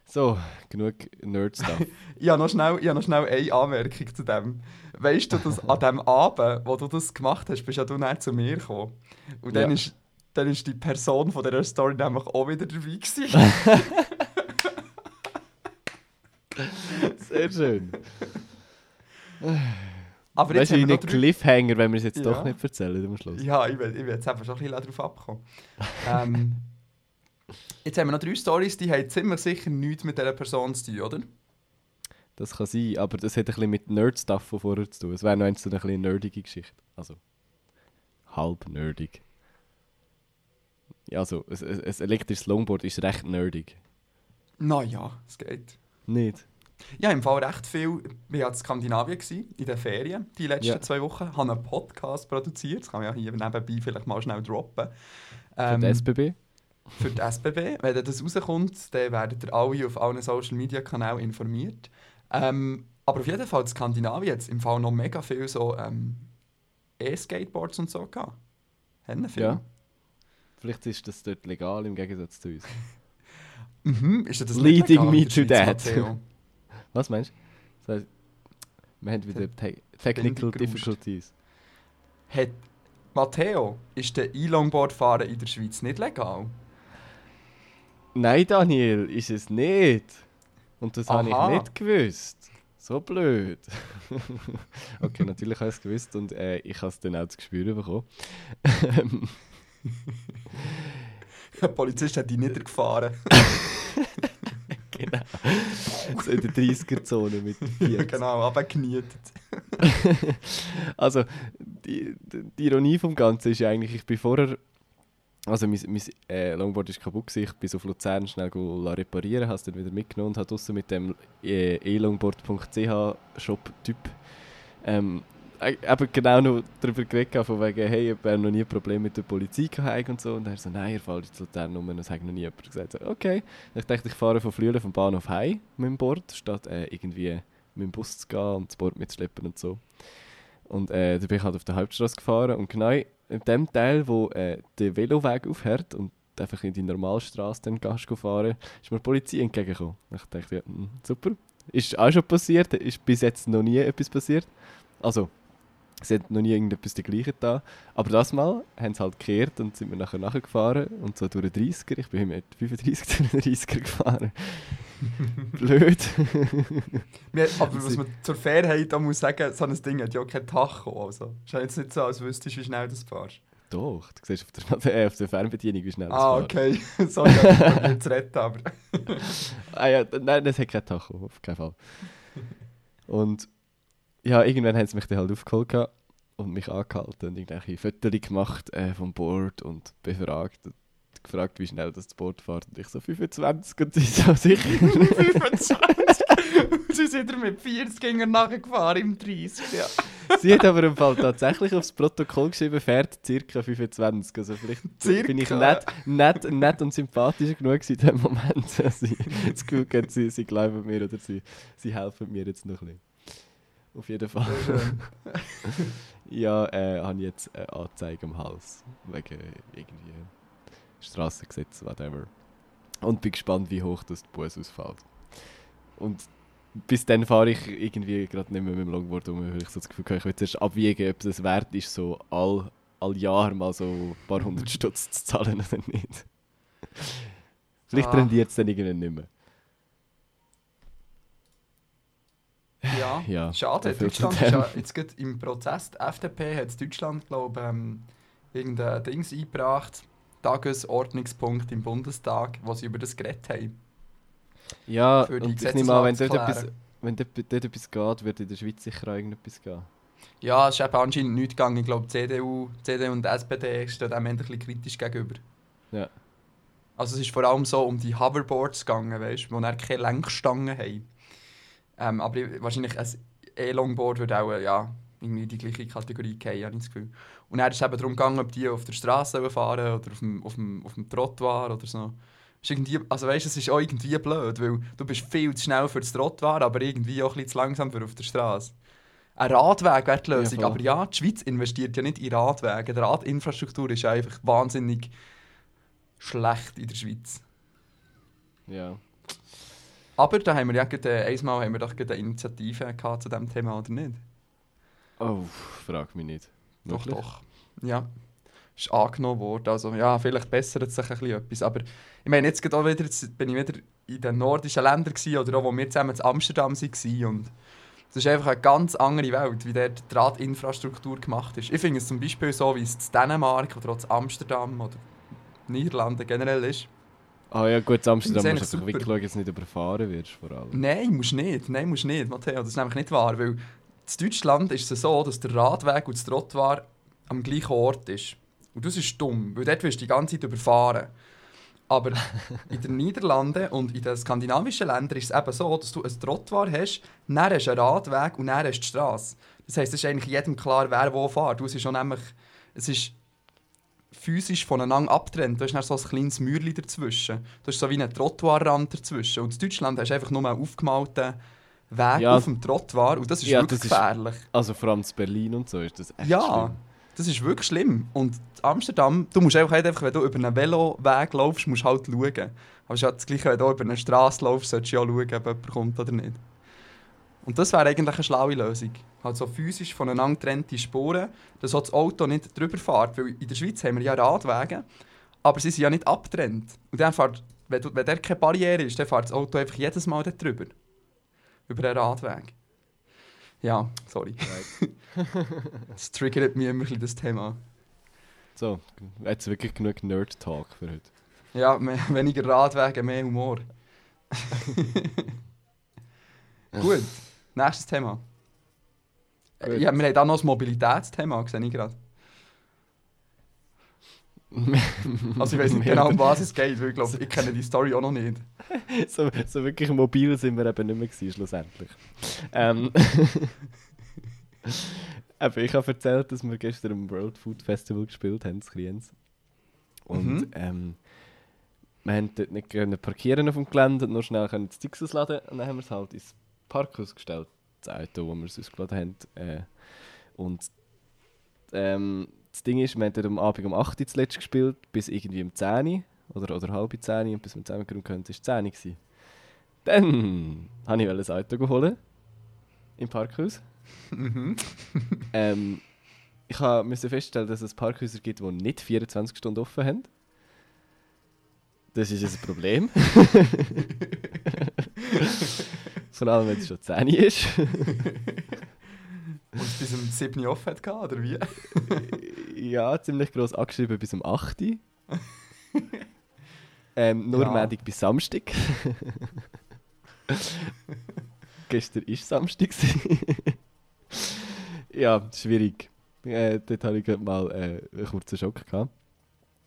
So, genug Nerd-Stuff. [LAUGHS] Ich habe noch schnell, ich habe noch schnell eine Anmerkung zu dem. Weißt du, dass an dem Abend, wo du das gemacht hast, bist ja du dann zu mir gekommen. Und dann, Ja. ist, dann ist die Person von dieser Story nämlich auch wieder dabei gewesen. [LAUGHS] Sehr schön. Aber Weißt du, haben in wir einen noch drei... Cliffhanger, wenn wir es jetzt Ja. doch nicht erzählen am Schluss. Ja, ich will, ich will jetzt einfach schon ein bisschen darauf abkommen. ähm, jetzt haben wir noch drei Stories, die haben ziemlich sicher nichts mit dieser Person zu tun, oder? Das kann sein, aber das hat ein bisschen mit Nerd-Stuff von vorher zu tun. Es wäre noch eins so eine bisschen nerdige Geschichte. Also, halb nerdig. Ja, also, ein, ein ein elektrisches Longboard ist recht nerdig. Naja, es geht. Nicht? Ja, im Fall recht viel. Ich war in Skandinavien gewesen, in den Ferien, die letzten Ja. zwei Wochen. habe einen Podcast produziert. Das kann man ja hier nebenbei vielleicht mal schnell droppen. Für Ähm, die SBB? für die SBB. Wenn das rauskommt, dann werdet ihr alle auf allen Social Media Kanälen informiert. Ähm, aber auf jeden Fall in Skandinavien jetzt im Fall noch mega viel so ähm, E-Skateboards und so gehabt. Haben viel. Ja. Vielleicht ist das dort legal im Gegensatz zu uns. [LAUGHS] Mhm. Ist das Leading me to that. [LAUGHS] Was meinst du? Das heisst, wir haben wieder te Technical. Difficulties. Hat Matteo, ist der E-Longboard-Fahren in der Schweiz nicht legal? Nein, Daniel, ist es nicht. Und das habe ich nicht gewusst. So blöd. [LAUGHS] okay, natürlich habe ich es gewusst und äh, ich habe es dann auch zu spüren bekommen. [LAUGHS] Ähm, Der Polizist hat dich niedergefahren. [LAUGHS] genau. So in der 30er-Zone mit 40. [LAUGHS] genau, abgenietet. Also, die, die, die Ironie vom Ganzen ist ja eigentlich, ich bin vorher. Also, mein, mein äh, Longboard ist kaputt. Gewesen. Ich bin auf Luzern schnell reparieren, habe es dann wieder mitgenommen und habe draussen mit dem äh, elongboard.ch-Shop-Typ ähm, äh, eben genau noch darüber geredet, von wegen, hey, ob er noch nie ein Problem mit der Polizei gehabt und so. Und er so, nein, er fällt in Luzern um und das hat noch nie jemand gesagt. So, okay. Ich dachte, ich fahre von Flüelen vom Bahnhof heim mit dem Board, statt äh, irgendwie mit dem Bus zu gehen und das Board mitzuschleppen und so. Und äh, da bin ich halt auf der Hauptstraße gefahren und genau in dem Teil, wo äh, der Veloweg aufhört und einfach in die Normalstraße dann go fahren, ist mir die Polizei entgegengekommen. Ich dachte, ja, mm, super. Ist auch schon passiert, ist bis jetzt noch nie etwas passiert. Also, es hat noch nie irgendetwas dergleichen da. Aber das Mal haben sie halt gekehrt und sind wir nachher nachgefahren und so durch den 30er. Ich bin mit 35 [LAUGHS] durch den 30er gefahren. [LAUGHS] Blöd. Wir, aber was man zur Fairheit auch muss sagen, so ein Ding hat ja kein Tacho. Also. Ist jetzt nicht so, als wüsstest du, wie schnell das fährst. Doch, du siehst auf der, äh, auf der Fernbedienung, wie schnell das Ah, okay. [LAUGHS] Sorry, ich nicht zu retten, aber... Ah ja, nein, das hat kein Tacho, auf keinen Fall. Und ja, irgendwann haben sie mich dann halt aufgeholt und mich angehalten und irgendwelche Fotos gemacht äh, vom Board und befragt. Und gefragt, wie schnell das Board fährt. Und ich so 25 und sie so sicher. 25! [LAUGHS] Sie sind mit 40 Gängern nachgefahren im 30. Ja. Sie hat aber im Fall tatsächlich aufs Protokoll geschrieben, fährt ca. 25. Also vielleicht Circa. bin ich nett, nett, nett und sympathisch genug in dem Moment, dass [LAUGHS] sie das Gefühl sie, sie glauben mir oder sie, sie helfen mir jetzt noch ein bisschen. Auf jeden Fall. [LAUGHS] ja, äh, habe ich jetzt eine Anzeige am Hals. Wegen irgendwie Strassengesetz, whatever. Und bin gespannt, wie hoch das Bus ausfällt. Und bis dann fahre ich irgendwie gerade nicht mehr mit dem Longboard um, weil ich so das Gefühl habe, ich will zuerst abwiegen, ob das wert ist, so all, all Jahr mal so ein paar hundert Stutz zu zahlen oder nicht. Vielleicht Ah. rendiert es dann irgendwann nicht mehr. Ja, Ja, schade. Deutschland ist ja jetzt gerade im Prozess. Die FDP hat Deutschland, glaube ich, ähm, irgendein Dings eingebracht. Tagesordnungspunkt im Bundestag, wo sie über das geredet haben. Ja, und ich nehme an, wenn dort, etwas, wenn dort, dort etwas geht, wird in der Schweiz sicher auch irgendetwas gehen. Ja, es ist eben anscheinend nichts gegangen. Ich glaube, CDU, CDU und SPD stehen dem ein bisschen kritisch gegenüber. Ja. Also es ist vor allem so um die Hoverboards gegangen, weißt, wo dann keine Lenkstangen haben. Ähm, aber ich- wahrscheinlich ein E-Longboard würde auch ja, irgendwie in die gleiche Kategorie gehen, habe ich das Gefühl. Und dann ist es eben darum gegangen, ob die auf der Straße fahren oder auf dem, auf dem, auf dem Trottoir oder so. Ist irgendwie, also weißt, es ist auch irgendwie blöd, weil du bist viel zu schnell für das Trottoir, aber irgendwie auch ein bisschen zu langsam für auf der Straße. Ein Radweg wäre die Ja, Lösung, voll. aber ja, die Schweiz investiert ja nicht in Radwege. Die Radinfrastruktur ist einfach wahnsinnig schlecht in der Schweiz. Ja. Aber da haben wir ja gerade, äh, einmal haben wir doch eine Initiative gehabt zu diesem Thema, oder nicht? Oh, frag mich nicht. Doch, Wirklich? doch. Ja. Ist angenommen worden. Also ja, vielleicht bessert sich ein bisschen etwas. Aber ich meine, jetzt gerade wieder, jetzt bin ich wieder in den nordischen Ländern gewesen, oder auch, wo wir zusammen in Amsterdam waren. Und es ist einfach eine ganz andere Welt, wie dort die Radinfrastruktur gemacht ist. Ich finde es zum Beispiel so, wie es in Dänemark oder auch in Amsterdam oder Niederlande generell ist. Ah ja, gut, Amsterdam musst du einfach wirklich schauen, dass du nicht überfahren wirst, vor allem. Nein, musst nicht. Nein, musst nicht, Matteo. Das ist nämlich nicht wahr, weil in Deutschland ist es so, dass der Radweg und das Trottoir am gleichen Ort ist. Und das ist dumm, weil dort wirst du die ganze Zeit überfahren. Aber in den [LAUGHS] Niederlanden und in den skandinavischen Ländern ist es eben so, dass du ein Trottoir hast, dann hast du einen Radweg und dann hast du die Straße. Das heisst, es ist eigentlich jedem klar, wer wo fährt. Du, es ist auch nämlich, es ist physisch voneinander abtrennt. Du hast dann so ein kleines Mäuerchen dazwischen. Du hast so wie einen Trottoirrand dazwischen. Und in Deutschland hast du einfach nur einen aufgemalten Weg Ja. auf dem Trottoir und das ist Ja, wirklich das ist- gefährlich. Also vor allem in Berlin und so ist das echt Ja, schlimm. das ist wirklich schlimm. Und Amsterdam, du musst einfach, halt einfach, wenn du über einen Veloweg laufst, musst du halt schauen. Aber es ist halt das Gleiche, wenn du über eine Straße laufst, solltest du ja schauen, ob jemand kommt oder nicht. Und das wäre eigentlich eine schlaue Lösung. Halt so physisch voneinander getrennte Spuren, dass auch das Auto nicht drüber fährt. Weil in der Schweiz haben wir ja Radwege, aber sie sind ja nicht abgetrennt. Und dann fährt, wenn, wenn der keine Barriere ist, dann fährt das Auto einfach jedes Mal dort drüber. Über den Radweg. Ja, sorry. [LAUGHS] Das triggert mich immer ein bisschen, das Thema. So, jetzt wirklich genug Nerd-Talk für heute. Ja, mehr, weniger Radwege, mehr Humor. [LAUGHS] Gut, nächstes Thema. Gut. Ja, wir haben auch noch das Mobilitätsthema, sehe ich gerade. [LAUGHS] Also ich weiß nicht genau, um was es geht, weil ich glaube, ich kenne die Story auch noch nicht. [LAUGHS] so, so wirklich mobil sind wir eben nicht mehr gewesen, schlussendlich. ähm, [LAUGHS] eben, ich habe erzählt, dass wir gestern am World Food Festival gespielt haben, in Kriens. Und Mhm. ähm, wir haben dort nicht parkieren auf dem Gelände, nur schnell können das Dix ausladen und dann haben wir es halt ins Parkhaus gestellt, das Auto, wo wir es ausgeladen haben. Äh, und ähm, das Ding ist, wir haben am Abend um 8 Uhr zuletzt gespielt, bis irgendwie um 10 Uhr oder, oder halb 10 Uhr und bis wir zusammengekommen können, war es 10 Uhr. gewesen. Dann wollte ich ein Auto holen im Parkhaus. Mhm. [LAUGHS] Ähm, ich musste feststellen, dass es Parkhäuser gibt, die nicht 24 Stunden offen haben. Das ist ein Problem. [LAUGHS] [LAUGHS] Vor allem, wenn es schon 10 Uhr ist. [LAUGHS] Und es bis um 7 Uhr offen hatte, oder wie? [LAUGHS] ja, ziemlich gross angeschrieben bis um 8 Uhr. ähm, nur Ja. Montag bis Samstag. [LAUGHS] Gestern war Samstag. ja, schwierig. Äh, dort hatte ich gerade mal äh, einen kurzen Schock. Gehabt,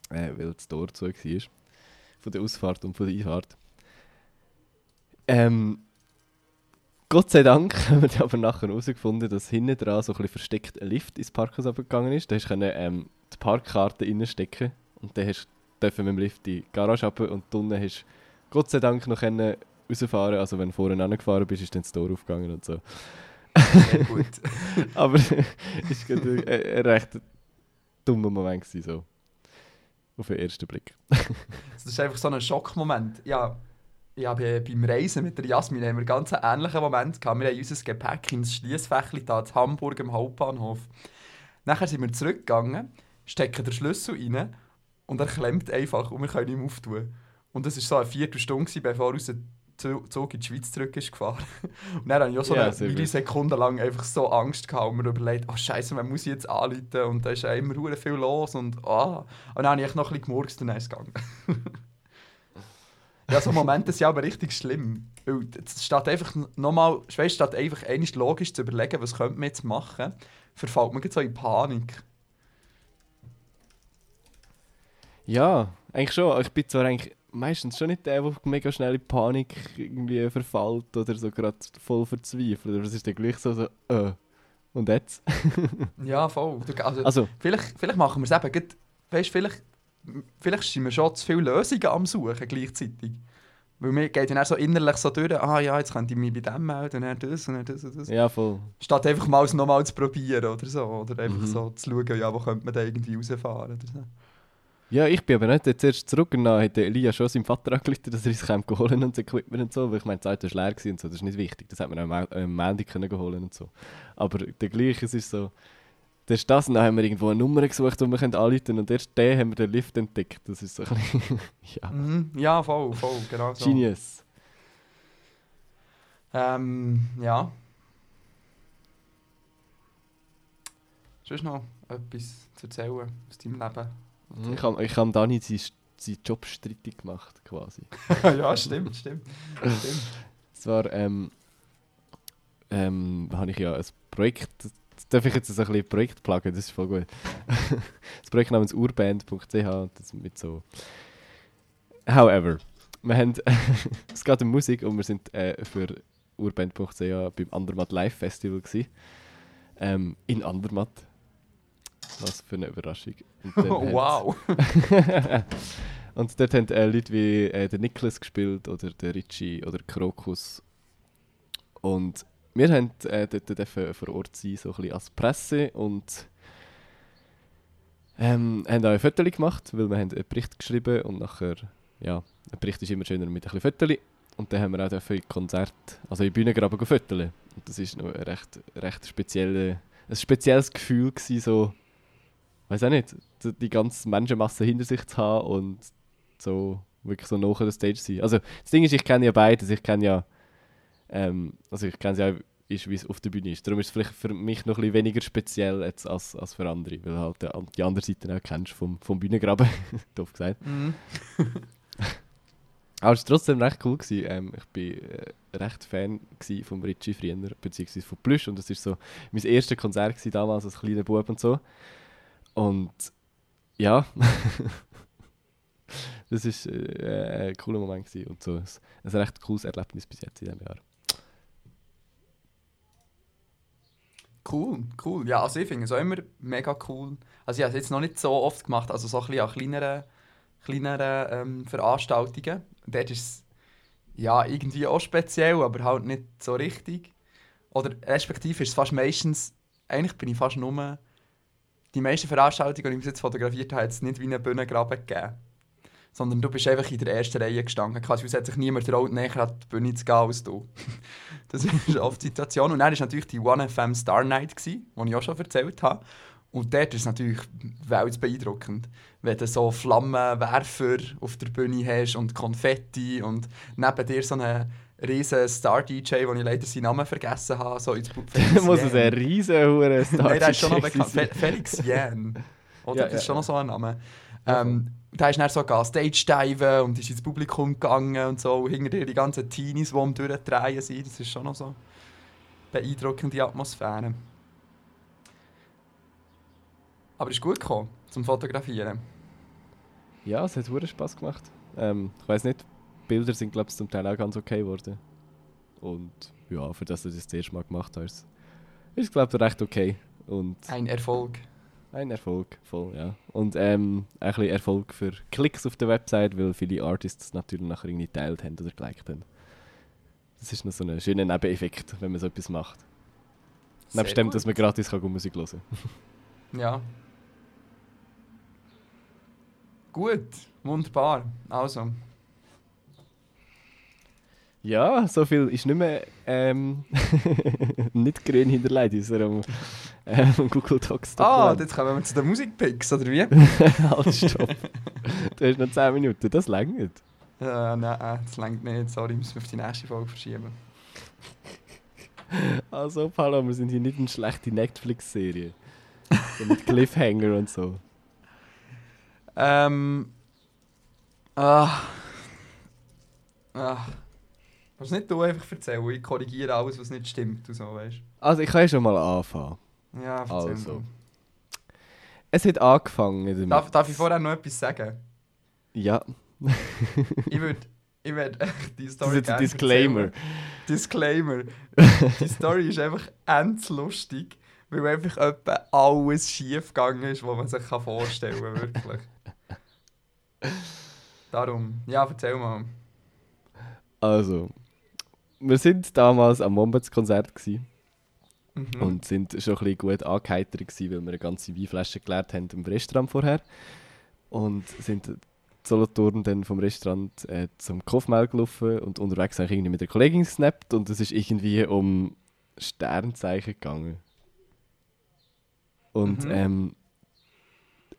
äh, weil das Tor zu war. Von der Ausfahrt und von der Einfahrt. Ähm, Gott sei Dank [LAUGHS] haben wir aber nachher herausgefunden, dass hinten dran so ein bisschen versteckt ein Lift ins Parkhaus gegangen ist. Da hast du ähm, die Parkkarte reinstecken und dann hast du mit dem Lift in die Garage runter und unten hast du Gott sei Dank noch können rausfahren Also wenn du vorne angefahren bist, ist dann das Tor aufgegangen und so. Sehr gut. [LAUGHS] aber [LAUGHS] es war ein, ein recht dummer Moment gewesen, so. Auf den ersten Blick. Das ist einfach so ein Schockmoment. Ja, ja bei, beim Reisen mit der Jasmin haben wir einen ganz ähnlichen Moment gehabt. Wir haben unser Gepäck ins Schließfächli da in Hamburg am Hauptbahnhof. Nachher sind wir zurückgegangen, stecken den Schlüssel rein und er klemmt einfach und wir können ihn auftun. Und das war so eine Viertelstunde, bevor unser Zug in die Schweiz zurück ist gefahren. [LAUGHS] Und dann hatte ich auch so Ja, eine. Millisekunde lang einfach so Angst gehabt und mir überlegt, oh Scheiße, man muss ich jetzt anrufen und da ist ja immer viel los und ah. Und dann habe ich noch ein bisschen gemurkst und dann ist es gegangen. [LAUGHS] ja, so Momente sind aber richtig schlimm. Weil es steht einfach nochmal, weißt, statt einfach einmal logisch zu überlegen, was könnte man jetzt machen, verfällt man gleich so in Panik. Ja, eigentlich schon. Ich bin zwar eigentlich meistens schon nicht der, der mega schnell in Panik irgendwie verfällt oder so gerade voll verzweifelt. Aber es ist dann gleich so, so äh, und jetzt? Ja, voll. Du- Also, Also, Vielleicht, vielleicht machen wir es eben, weißt, vielleicht, vielleicht sind wir schon zu viele Lösungen am Suchen gleichzeitig. Weil mir geht dann auch so innerlich so durch, ah ja, jetzt könnte ich mich bei dem melden, und das und das und das. ja, voll. Statt einfach mal es nochmal zu probieren oder so. Oder einfach Mhm. so zu schauen, ja, wo könnte man da irgendwie rausfahren oder so. Ja, ich bin aber nicht jetzt erst zurück und dann hat Elia schon seinem Vater angerufen, dass er uns holen und das Equipment und so, weil ich meine, die Zeit war leer und so, das ist nicht wichtig, das hat man auch am am Montag können holen und so. Aber der gleiche, es ist so, das ist das und dann haben wir irgendwo eine Nummer gesucht, die wir anrufen können und erst den haben wir den Lift entdeckt, das ist so ein bisschen, [LAUGHS] ja, Mhm. Ja, voll, voll, genau so. genius. Ähm, ja. Sonst noch etwas zu erzählen aus deinem Leben? Ich habe ich hab Dani seinen seinen Job streitig gemacht, quasi. [LAUGHS] ja, stimmt, stimmt. stimmt. Zwar ähm, ähm, habe ich ja ein Projekt, darf ich jetzt so ein bisschen Projekt pluggen, das ist voll gut. [LAUGHS] das Projekt namens urband.ch, mit so... However, wir haben, [LAUGHS] es geht um Musik und wir sind äh, für urband.ch beim Andermatt Live Festival gewesen. Ähm, in Andermatt. Was für eine Überraschung. [LAUGHS] Wow. und dort haben äh, Leute wie äh, der Niklas gespielt oder der Richie oder Krokus. Und wir haben äh, dort vor Ort sein, so ein als Presse und ähm, haben auch ein Foto gemacht, weil wir haben einen Bericht geschrieben und nachher, ja, ein Bericht ist immer schöner mit ein bisschen Foto. Und dann haben wir auch dürfen in Konzert, also in Bühnengraben fotografieren. Und das ist noch ein recht, recht spezielle, ein spezielles Gefühl gewesen, so, weiß auch nicht, die- die ganze Menschenmasse hinter sich zu haben und so wirklich so nach der Stage zu sein. Also das Ding ist, ich kenne ja beides, ich kenne ja, ähm, also ich kenne ja auch, ist, wie es auf der Bühne ist. Darum ist es vielleicht für mich noch ein bisschen weniger speziell jetzt als, als für andere, weil halt die, die andere Seite auch kennst vom, vom Bühnengraben, [LAUGHS] doof gesagt. Mhm. [LAUGHS] Aber es war trotzdem recht cool. Gewesen. Ähm, ich war äh, recht Fan vom Richie früher, beziehungsweise von Plüsch. Und das war so mein erstes Konzert gewesen, damals als kleiner Bub und so. Und ja, [LAUGHS] das war äh, ein cooler Moment gewesen und so ein, ein recht cooles Erlebnis bis jetzt in diesem Jahr. Cool, cool. Ja, also ich finde es auch immer mega cool. Also ich habe es jetzt noch nicht so oft gemacht, also so ein bisschen an kleineren, kleineren ähm, Veranstaltungen. Dort ist es ja irgendwie auch speziell, aber halt nicht so richtig. Oder respektive ist es fast meistens, eigentlich bin ich fast nur, die meisten Veranstaltungen, die ich bis jetzt fotografiert habe, hat es nicht wie einen Bühnengraben gegeben. Sondern du bist einfach in der ersten Reihe gestanden. Quasi, es hat sich niemand traut, näher an die Bühne zu gehen als du. [LAUGHS] Das ist oft die Situation. Und dann war natürlich die One FM Star Night, die ich auch schon erzählt habe. Und dort ist es natürlich weltbeeindruckend, wenn du so Flammenwerfer auf der Bühne hast und Konfetti und neben dir so einen riesen Star-DJ, wo ich leider seinen Namen vergessen habe. So ins [LAUGHS] Felix muss ein riesen hoher Star Nein, der ist schon noch DJ bekannt. sein. Fe Felix Jähn. [LAUGHS] Oder? Ja, das ist schon noch so ein Name. Ähm, der ist dann so gegangen, Stage-Diven und ist ins Publikum gegangen und so. Und hinter dir die ganzen Teenies, die am Durchdrehen sind. Das ist schon noch so beeindruckende Atmosphäre. Aber es ist gut gekommen, zum Fotografieren. Ja, es hat wirklich Spaß gemacht. Ähm, ich weiß nicht, Bilder sind glaube ich zum Teil auch ganz okay geworden. Und ja, für das ich das das erste Mal gemacht habe, ist es, glaube ich, recht okay. Und Ein Erfolg. Ein Erfolg, voll, ja. Und ähm, ein bisschen Erfolg für Klicks auf der Website, weil viele Artists natürlich nachher irgendwie geteilt haben oder geliked haben. Das ist noch so ein schöner Nebeneffekt, wenn man so etwas macht. Nebst dem, dass man gratis kann Musik hören kann. [LAUGHS] Ja. Gut, wunderbar. Also, Ja, so viel ist nicht mehr ähm, [LAUGHS] nicht grün hinterlegt in unserem ähm, Google Docs. ah, Dokument. jetzt kommen wir zu den Musikpicks, oder wie? [LAUGHS] halt, stopp. du hast noch 10 Minuten, das längt. äh, nein, äh, das längt nicht. Sorry, müssen wir auf die nächste Folge verschieben. Also, Paolo, wir sind hier nicht eine schlechte Netflix-Serie. So mit Cliffhanger und so. Ähm. Ah. Ah. Was nicht du einfach erzählen, ich korrigiere alles, was nicht stimmt und so, weißt Also, ich kann ja schon mal anfangen. Ja, erzähl Also. mal. Es hat angefangen damit. Darf, darf ich vorher noch etwas sagen? Ja, [LAUGHS] Ich würde ich echt [LAUGHS] die das Story ist jetzt ein Disclaimer. erzählen. Disclaimer. die Story ist einfach endlustig, weil einfach etwa alles schief gegangen ist, was man sich kann vorstellen kann, wirklich. Darum, ja, erzähl mal. Also, wir sind damals am Wombats-Konzert gewesen Mhm. und sind schon ein bisschen gut angeheitert gewesen, weil wir eine ganze Weinflasche geleert haben im Restaurant vorher. Und sind in Solothurn dann vom Restaurant äh, zum Kaufmehl gelaufen und unterwegs habe ich irgendwie mit der Kollegin gesnappt und es ist irgendwie um Sternzeichen gegangen. Und Mhm. ähm,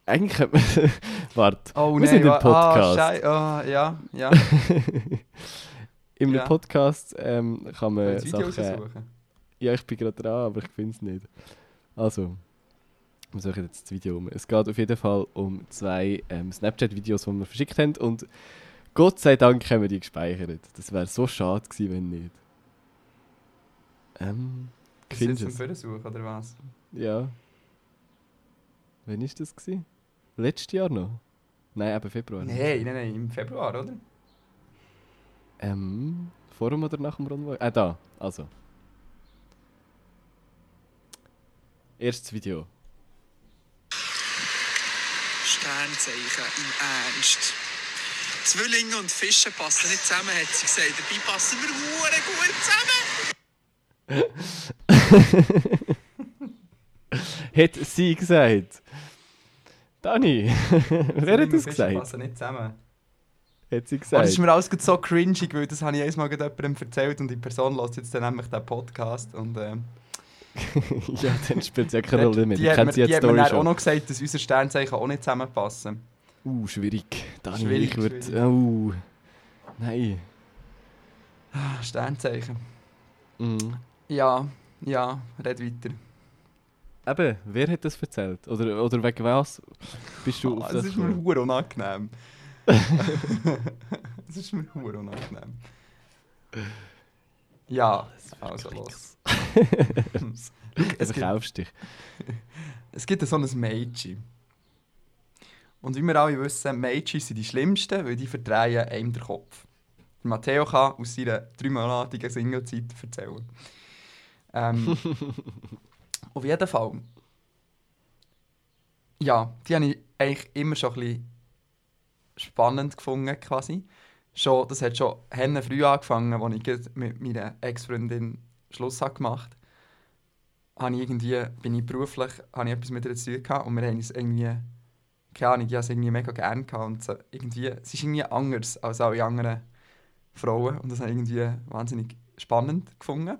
eigentlich hat man... [LAUGHS] Warte, Oh wir sind im wa- Podcast. Ah, Schei ah, ja, [LAUGHS] ja. Im Ja. Podcast ähm, kann man Video Sachen... Ja, ich bin gerade dran, aber ich finde es nicht. Also, wir suchen jetzt das Video um. Es geht auf jeden Fall um zwei ähm, Snapchat-Videos, die wir verschickt haben und Gott sei Dank haben wir die gespeichert. Das wäre so schade gewesen, wenn nicht. Ähm, Ist findest du es? Versuch, oder was? Ja. Wann war das? Gewesen? Letztes Jahr noch? Nein, eben Februar. Nein, nein, nein, im Februar, oder? Ähm, vor dem oder nach dem Rundweg? Ah, da. Also. Erstes Video. Sternzeichen im Ernst. Zwillinge und Fische passen nicht zusammen, hat sie gesagt. Dabei passen wir hure gut zusammen. [LAUGHS] Hat sie gesagt. Dani, [LAUGHS] wer hat das Fische gesagt? passen nicht zusammen. Hat sie Oh, das gesagt? ist mir alles so cringy, weil das habe ich einmal jemandem erzählt und die Person hört jetzt dann nämlich den Podcast und ähm, [LAUGHS] ja, dann spielt es ja keine [LAUGHS] Rolle mehr. die, Die hat mir, die jetzt hat mir dann auch noch gesagt, dass unsere Sternzeichen auch nicht zusammenpassen. Uh, schwierig. Dani, Schwierig, ich würde... schwierig. Uh, nein. Ah, Sternzeichen. Mhm. Ja, ja, red weiter. Eben, wer hat das erzählt? Oder, oder wegen was bist du Ah, auf das das ist mir unangenehm. [LAUGHS] das ist mir hure unangenehm. Ja, also los. Du [LAUGHS] Es gibt, verkaufst dich. es gibt so ein Mädchen. Und wie wir alle wissen, Mädchen sind die schlimmsten, weil die verdrehen einem den Kopf. Matteo kann aus seiner dreimonatigen Singlezeit erzählen. Ähm, [LAUGHS] auf jeden Fall. Ja, die habe ich eigentlich immer schon ein bisschen spannend gefunden, quasi. Schon, das hat schon Henne früh angefangen, als ich mit meiner Ex-Freundin Schluss habe gemacht habe. Ich irgendwie, bin ich beruflich, habe ich etwas mit ihr zu tun und wir haben es irgendwie, keine Ahnung, ich habe es irgendwie mega gerne gehabt und so, irgendwie, es ist irgendwie anders als alle anderen Frauen und das habe ich irgendwie wahnsinnig spannend gefunden.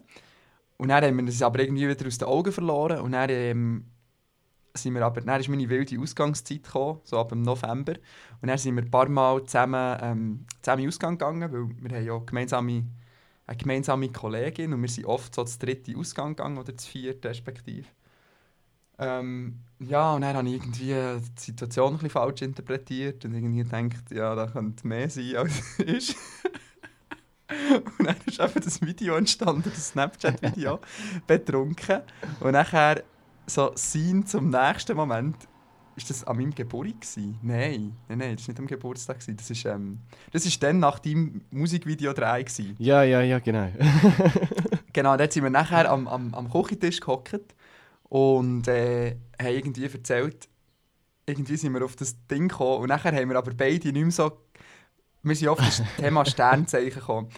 Und dann haben wir es aber irgendwie wieder aus den Augen verloren und dann, ähm, sind wir aber, dann ist meine wilde Ausgangszeit gekommen, so ab dem November. Und dann sind wir ein paar Mal zusammen, ähm, zusammen in den Ausgang gegangen, weil wir haben ja gemeinsame, eine gemeinsame Kollegin und wir sind oft so zu dritte Ausgang gegangen oder zu viert respektive. Ähm, ja, und dann habe ich irgendwie die Situation ein bisschen falsch interpretiert und irgendwie gedacht, ja, da könnte mehr sein, als es ist. [LAUGHS] und dann ist einfach das Video entstanden, das Snapchat-Video, [LAUGHS] betrunken. Und nachher so Scene zum nächsten Moment. ist das an meinem Geburtstag gewesen? Nein, nein, nein, das war nicht am Geburtstag. Gewesen. Das ist, ähm, das ist dann nach deinem Musikvideo 3 gewesen. Ja, ja, ja, genau. [LAUGHS] Genau, dort sind wir nachher am, am, am Küchentisch gehockt und äh, haben irgendwie erzählt, irgendwie sind wir auf das Ding gekommen und nachher haben wir aber beide nicht mehr so... Wir sind auf das Thema Sternzeichen gekommen.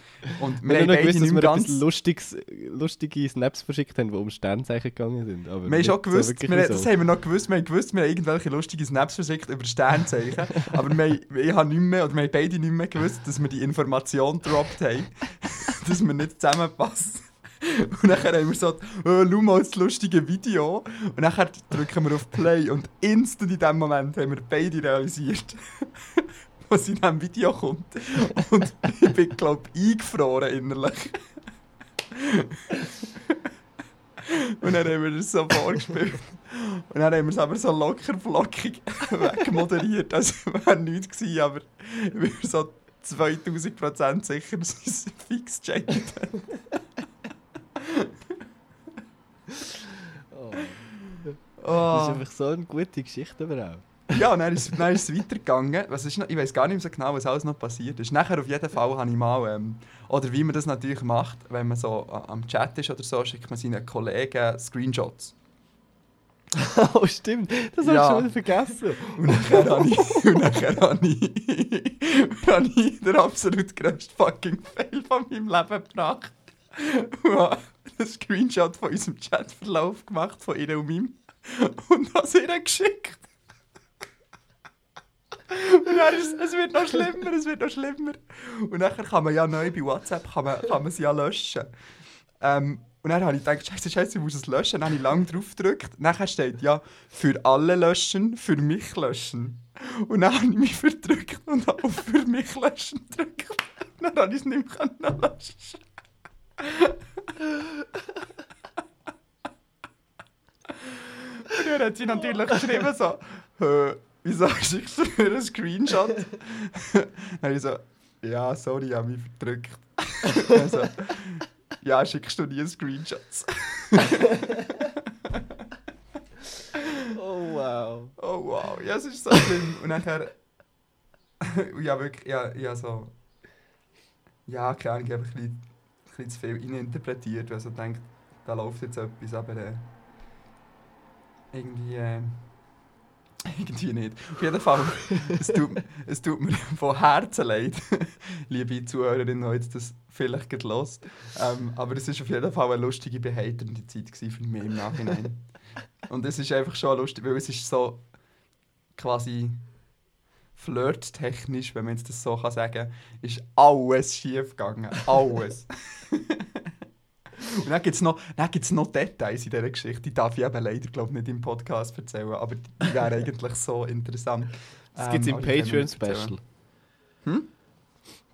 Und wir Wir haben beide gewusst, dass nicht mehr wir ganz... Lustiges, lustige Snaps verschickt haben, die um Sternzeichen gegangen sind. Aber Wir haben schon so gewusst, wirklich wir, so. das haben wir noch gewusst, wir haben gewusst, wir haben irgendwelche lustige Snaps verschickt über Sternzeichen, [LAUGHS] aber wir, haben- ich habe nicht mehr, oder wir haben beide nicht mehr gewusst, dass wir die Information gedroppt haben, [LAUGHS] dass wir nicht zusammenpassen. Und dann haben wir so, oh, schau mal das lustige Video. Und dann drücken wir auf Play und instant in dem Moment haben wir beide realisiert, was in diesem Video kommt. Und ich bin, glaube ich, eingefroren innerlich. Und dann haben wir das so vorgespielt. Und dann haben wir es aber so locker flockig [LAUGHS] wegmoderiert. Also wäre nichts gewesen, aber ich bin so 2000% sicher, dass es fix gecheckt hat. Oh. Das ist einfach so eine gute Geschichte überhaupt. Ja, und dann ist, dann ist es weitergegangen. Was ist noch, ich weiß gar nicht mehr so genau, was alles noch passiert ist. Nachher auf jeden Fall habe ich mal, ähm, oder wie man das natürlich macht, wenn man so am Chat ist oder so, schickt man seinen Kollegen Screenshots. [LAUGHS] oh, stimmt. Das habe Ja. ich schon vergessen. Und nachher habe ich, und nachher habe ich, habe ich den absolut grössten fucking Fail von meinem Leben gebracht. Und habe einen Screenshot von unserem Chatverlauf gemacht, von ihr und meinem. Und es ihr geschickt. Und dann ist, es wird noch schlimmer, es wird noch schlimmer. Und nachher kann man ja neu bei WhatsApp kann man, kann man sie ja löschen. Ähm, und dann habe ich gedacht, scheiße, scheiße, ich muss es löschen. Dann habe ich lange drauf gedrückt. Nachher steht ja, für alle löschen, für mich löschen. Und dann habe ich mich verdrückt und auf für mich löschen gedrückt. Und dann habe ich es nicht mehr löschen. Und dann hat sie natürlich geschrieben so, «Hä, wieso schickst du mir einen Screenshot? [LAUGHS] dann ich so, ja, sorry, ich habe mich verdrückt. [LAUGHS] also, ja, schickst du nie Screenshots? [LAUGHS] Oh, wow. Oh wow, ja, es ist so schlimm. Und nachher. ja, wirklich, ja, ja, so. Ja, keine Ahnung, ich habe ein bisschen, ein bisschen zu viel interpretiert, weil ich so denkt, da läuft jetzt etwas, aber äh, irgendwie. Äh, irgendwie nicht. Auf jeden Fall, [LAUGHS] es tut, es tut mir von Herzen leid, [LAUGHS] liebe Zuhörerinnen, die jetzt das vielleicht gerade los. Ähm, aber es war auf jeden Fall eine lustige, beheiternde Zeit für mich im Nachhinein. Und es ist einfach schon lustig, weil es ist so quasi flirttechnisch, wenn man jetzt das so kann sagen ist alles schief gegangen. Alles. [LAUGHS] Und dann gibt es noch, dann gibt's noch Details in dieser Geschichte, die darf ich eben leider glaub, nicht im Podcast erzählen, aber die wären eigentlich so interessant. Das gibt es Ähm, im Patreon-Special. Hm?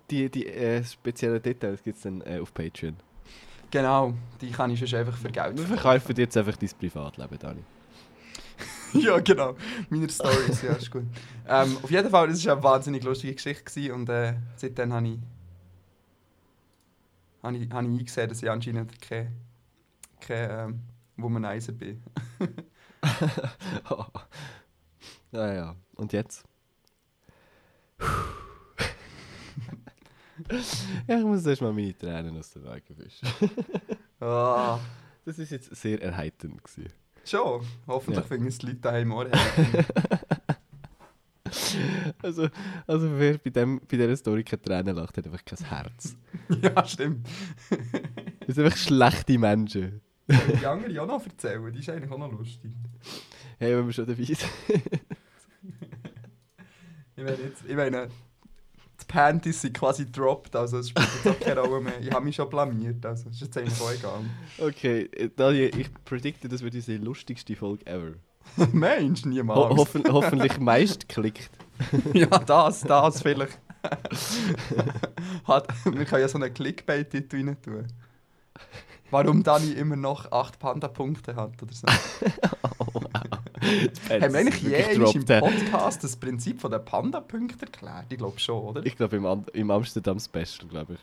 Die, die äh, speziellen Details gibt es dann äh, auf Patreon. Genau, die kann ich sonst einfach für Geld Wir verkaufen dir jetzt einfach dein Privatleben, Dani. [LAUGHS] ja, genau. Meine Stories, ja, ist gut. Ähm, auf jeden Fall, das war eine wahnsinnig lustige Geschichte und äh, seitdem habe ich, habe ich, habe ich eingesehen, dass ich anscheinend kein, kein ähm, Womanizer bin. [LAUGHS] Naja, und jetzt? [LAUGHS] ja, ich muss erst mal meine Tränen aus den Augen wischen. Ah, Das war jetzt sehr erheiternd. Gewesen. schon. Hoffentlich Ja. finden es die Leute daheim auch. [LAUGHS] [LAUGHS] Also, also wer bei, dem, bei dieser Story keine Tränen lacht, hat einfach kein Herz. [LAUGHS] ja, stimmt. Das sind einfach schlechte Menschen. Die andere auch noch erzählen? Die ist eigentlich auch noch lustig. Hey, wenn wir schon dabei sind. Ich meine, jetzt, ich meine die Panties sind quasi dropped, also es spielt jetzt auch keine Rolle mehr. Ich habe mich schon blamiert, also es ist jetzt eigentlich auch egal. Okay, äh, Daniel, ich predikte, das wird unsere lustigste Folge ever. [LAUGHS] Mensch, Ho niemals. hoffen, hoffentlich meist klickt. [LAUGHS] ja, das, das vielleicht. [LAUGHS] Hat, wir können ja so einen Clickbait-Titel rein tun. Warum Dani immer noch 8 Panda-Punkte hat oder so. [LAUGHS] Haben wir eigentlich je im Podcast das Prinzip von den Panda-Punkten erklärt? Ich glaube schon, oder? Ich glaube im, Am- im Amsterdam Special, glaube ich.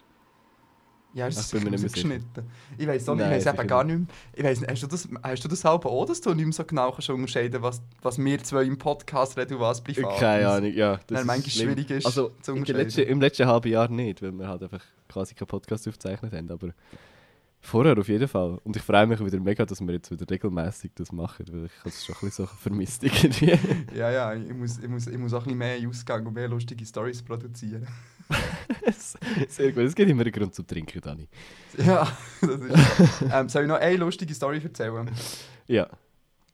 Ja, ist das rausgeschnitten? Ich weiß auch nicht, ich weiss eben gar nicht mehr. Ich weiss hast du das, hast du das halb auch, dass du nicht mehr so genau kannst unterscheiden was, was wir zwei im Podcast reden und was privat? Keine Ahnung, ja. Das ist manchmal schwierig ist, Also zu unterscheiden. letzten, im letzten halben Jahr nicht, weil wir halt einfach quasi keinen Podcast aufgezeichnet haben, aber vorher auf jeden Fall. Und ich freue mich wieder mega, dass wir jetzt wieder regelmäßig das machen, weil ich habe es schon ein bisschen so vermisst irgendwie. [LAUGHS] Ja, ja, ich muss, ich, muss, ich muss auch ein bisschen mehr Ausgang und mehr lustige Stories produzieren. [LAUGHS] [LAUGHS] Sehr gut, es gibt immer einen Grund zum Trinken, Dani. ja, das ist ähm, Soll ich noch eine lustige Story erzählen? Ja,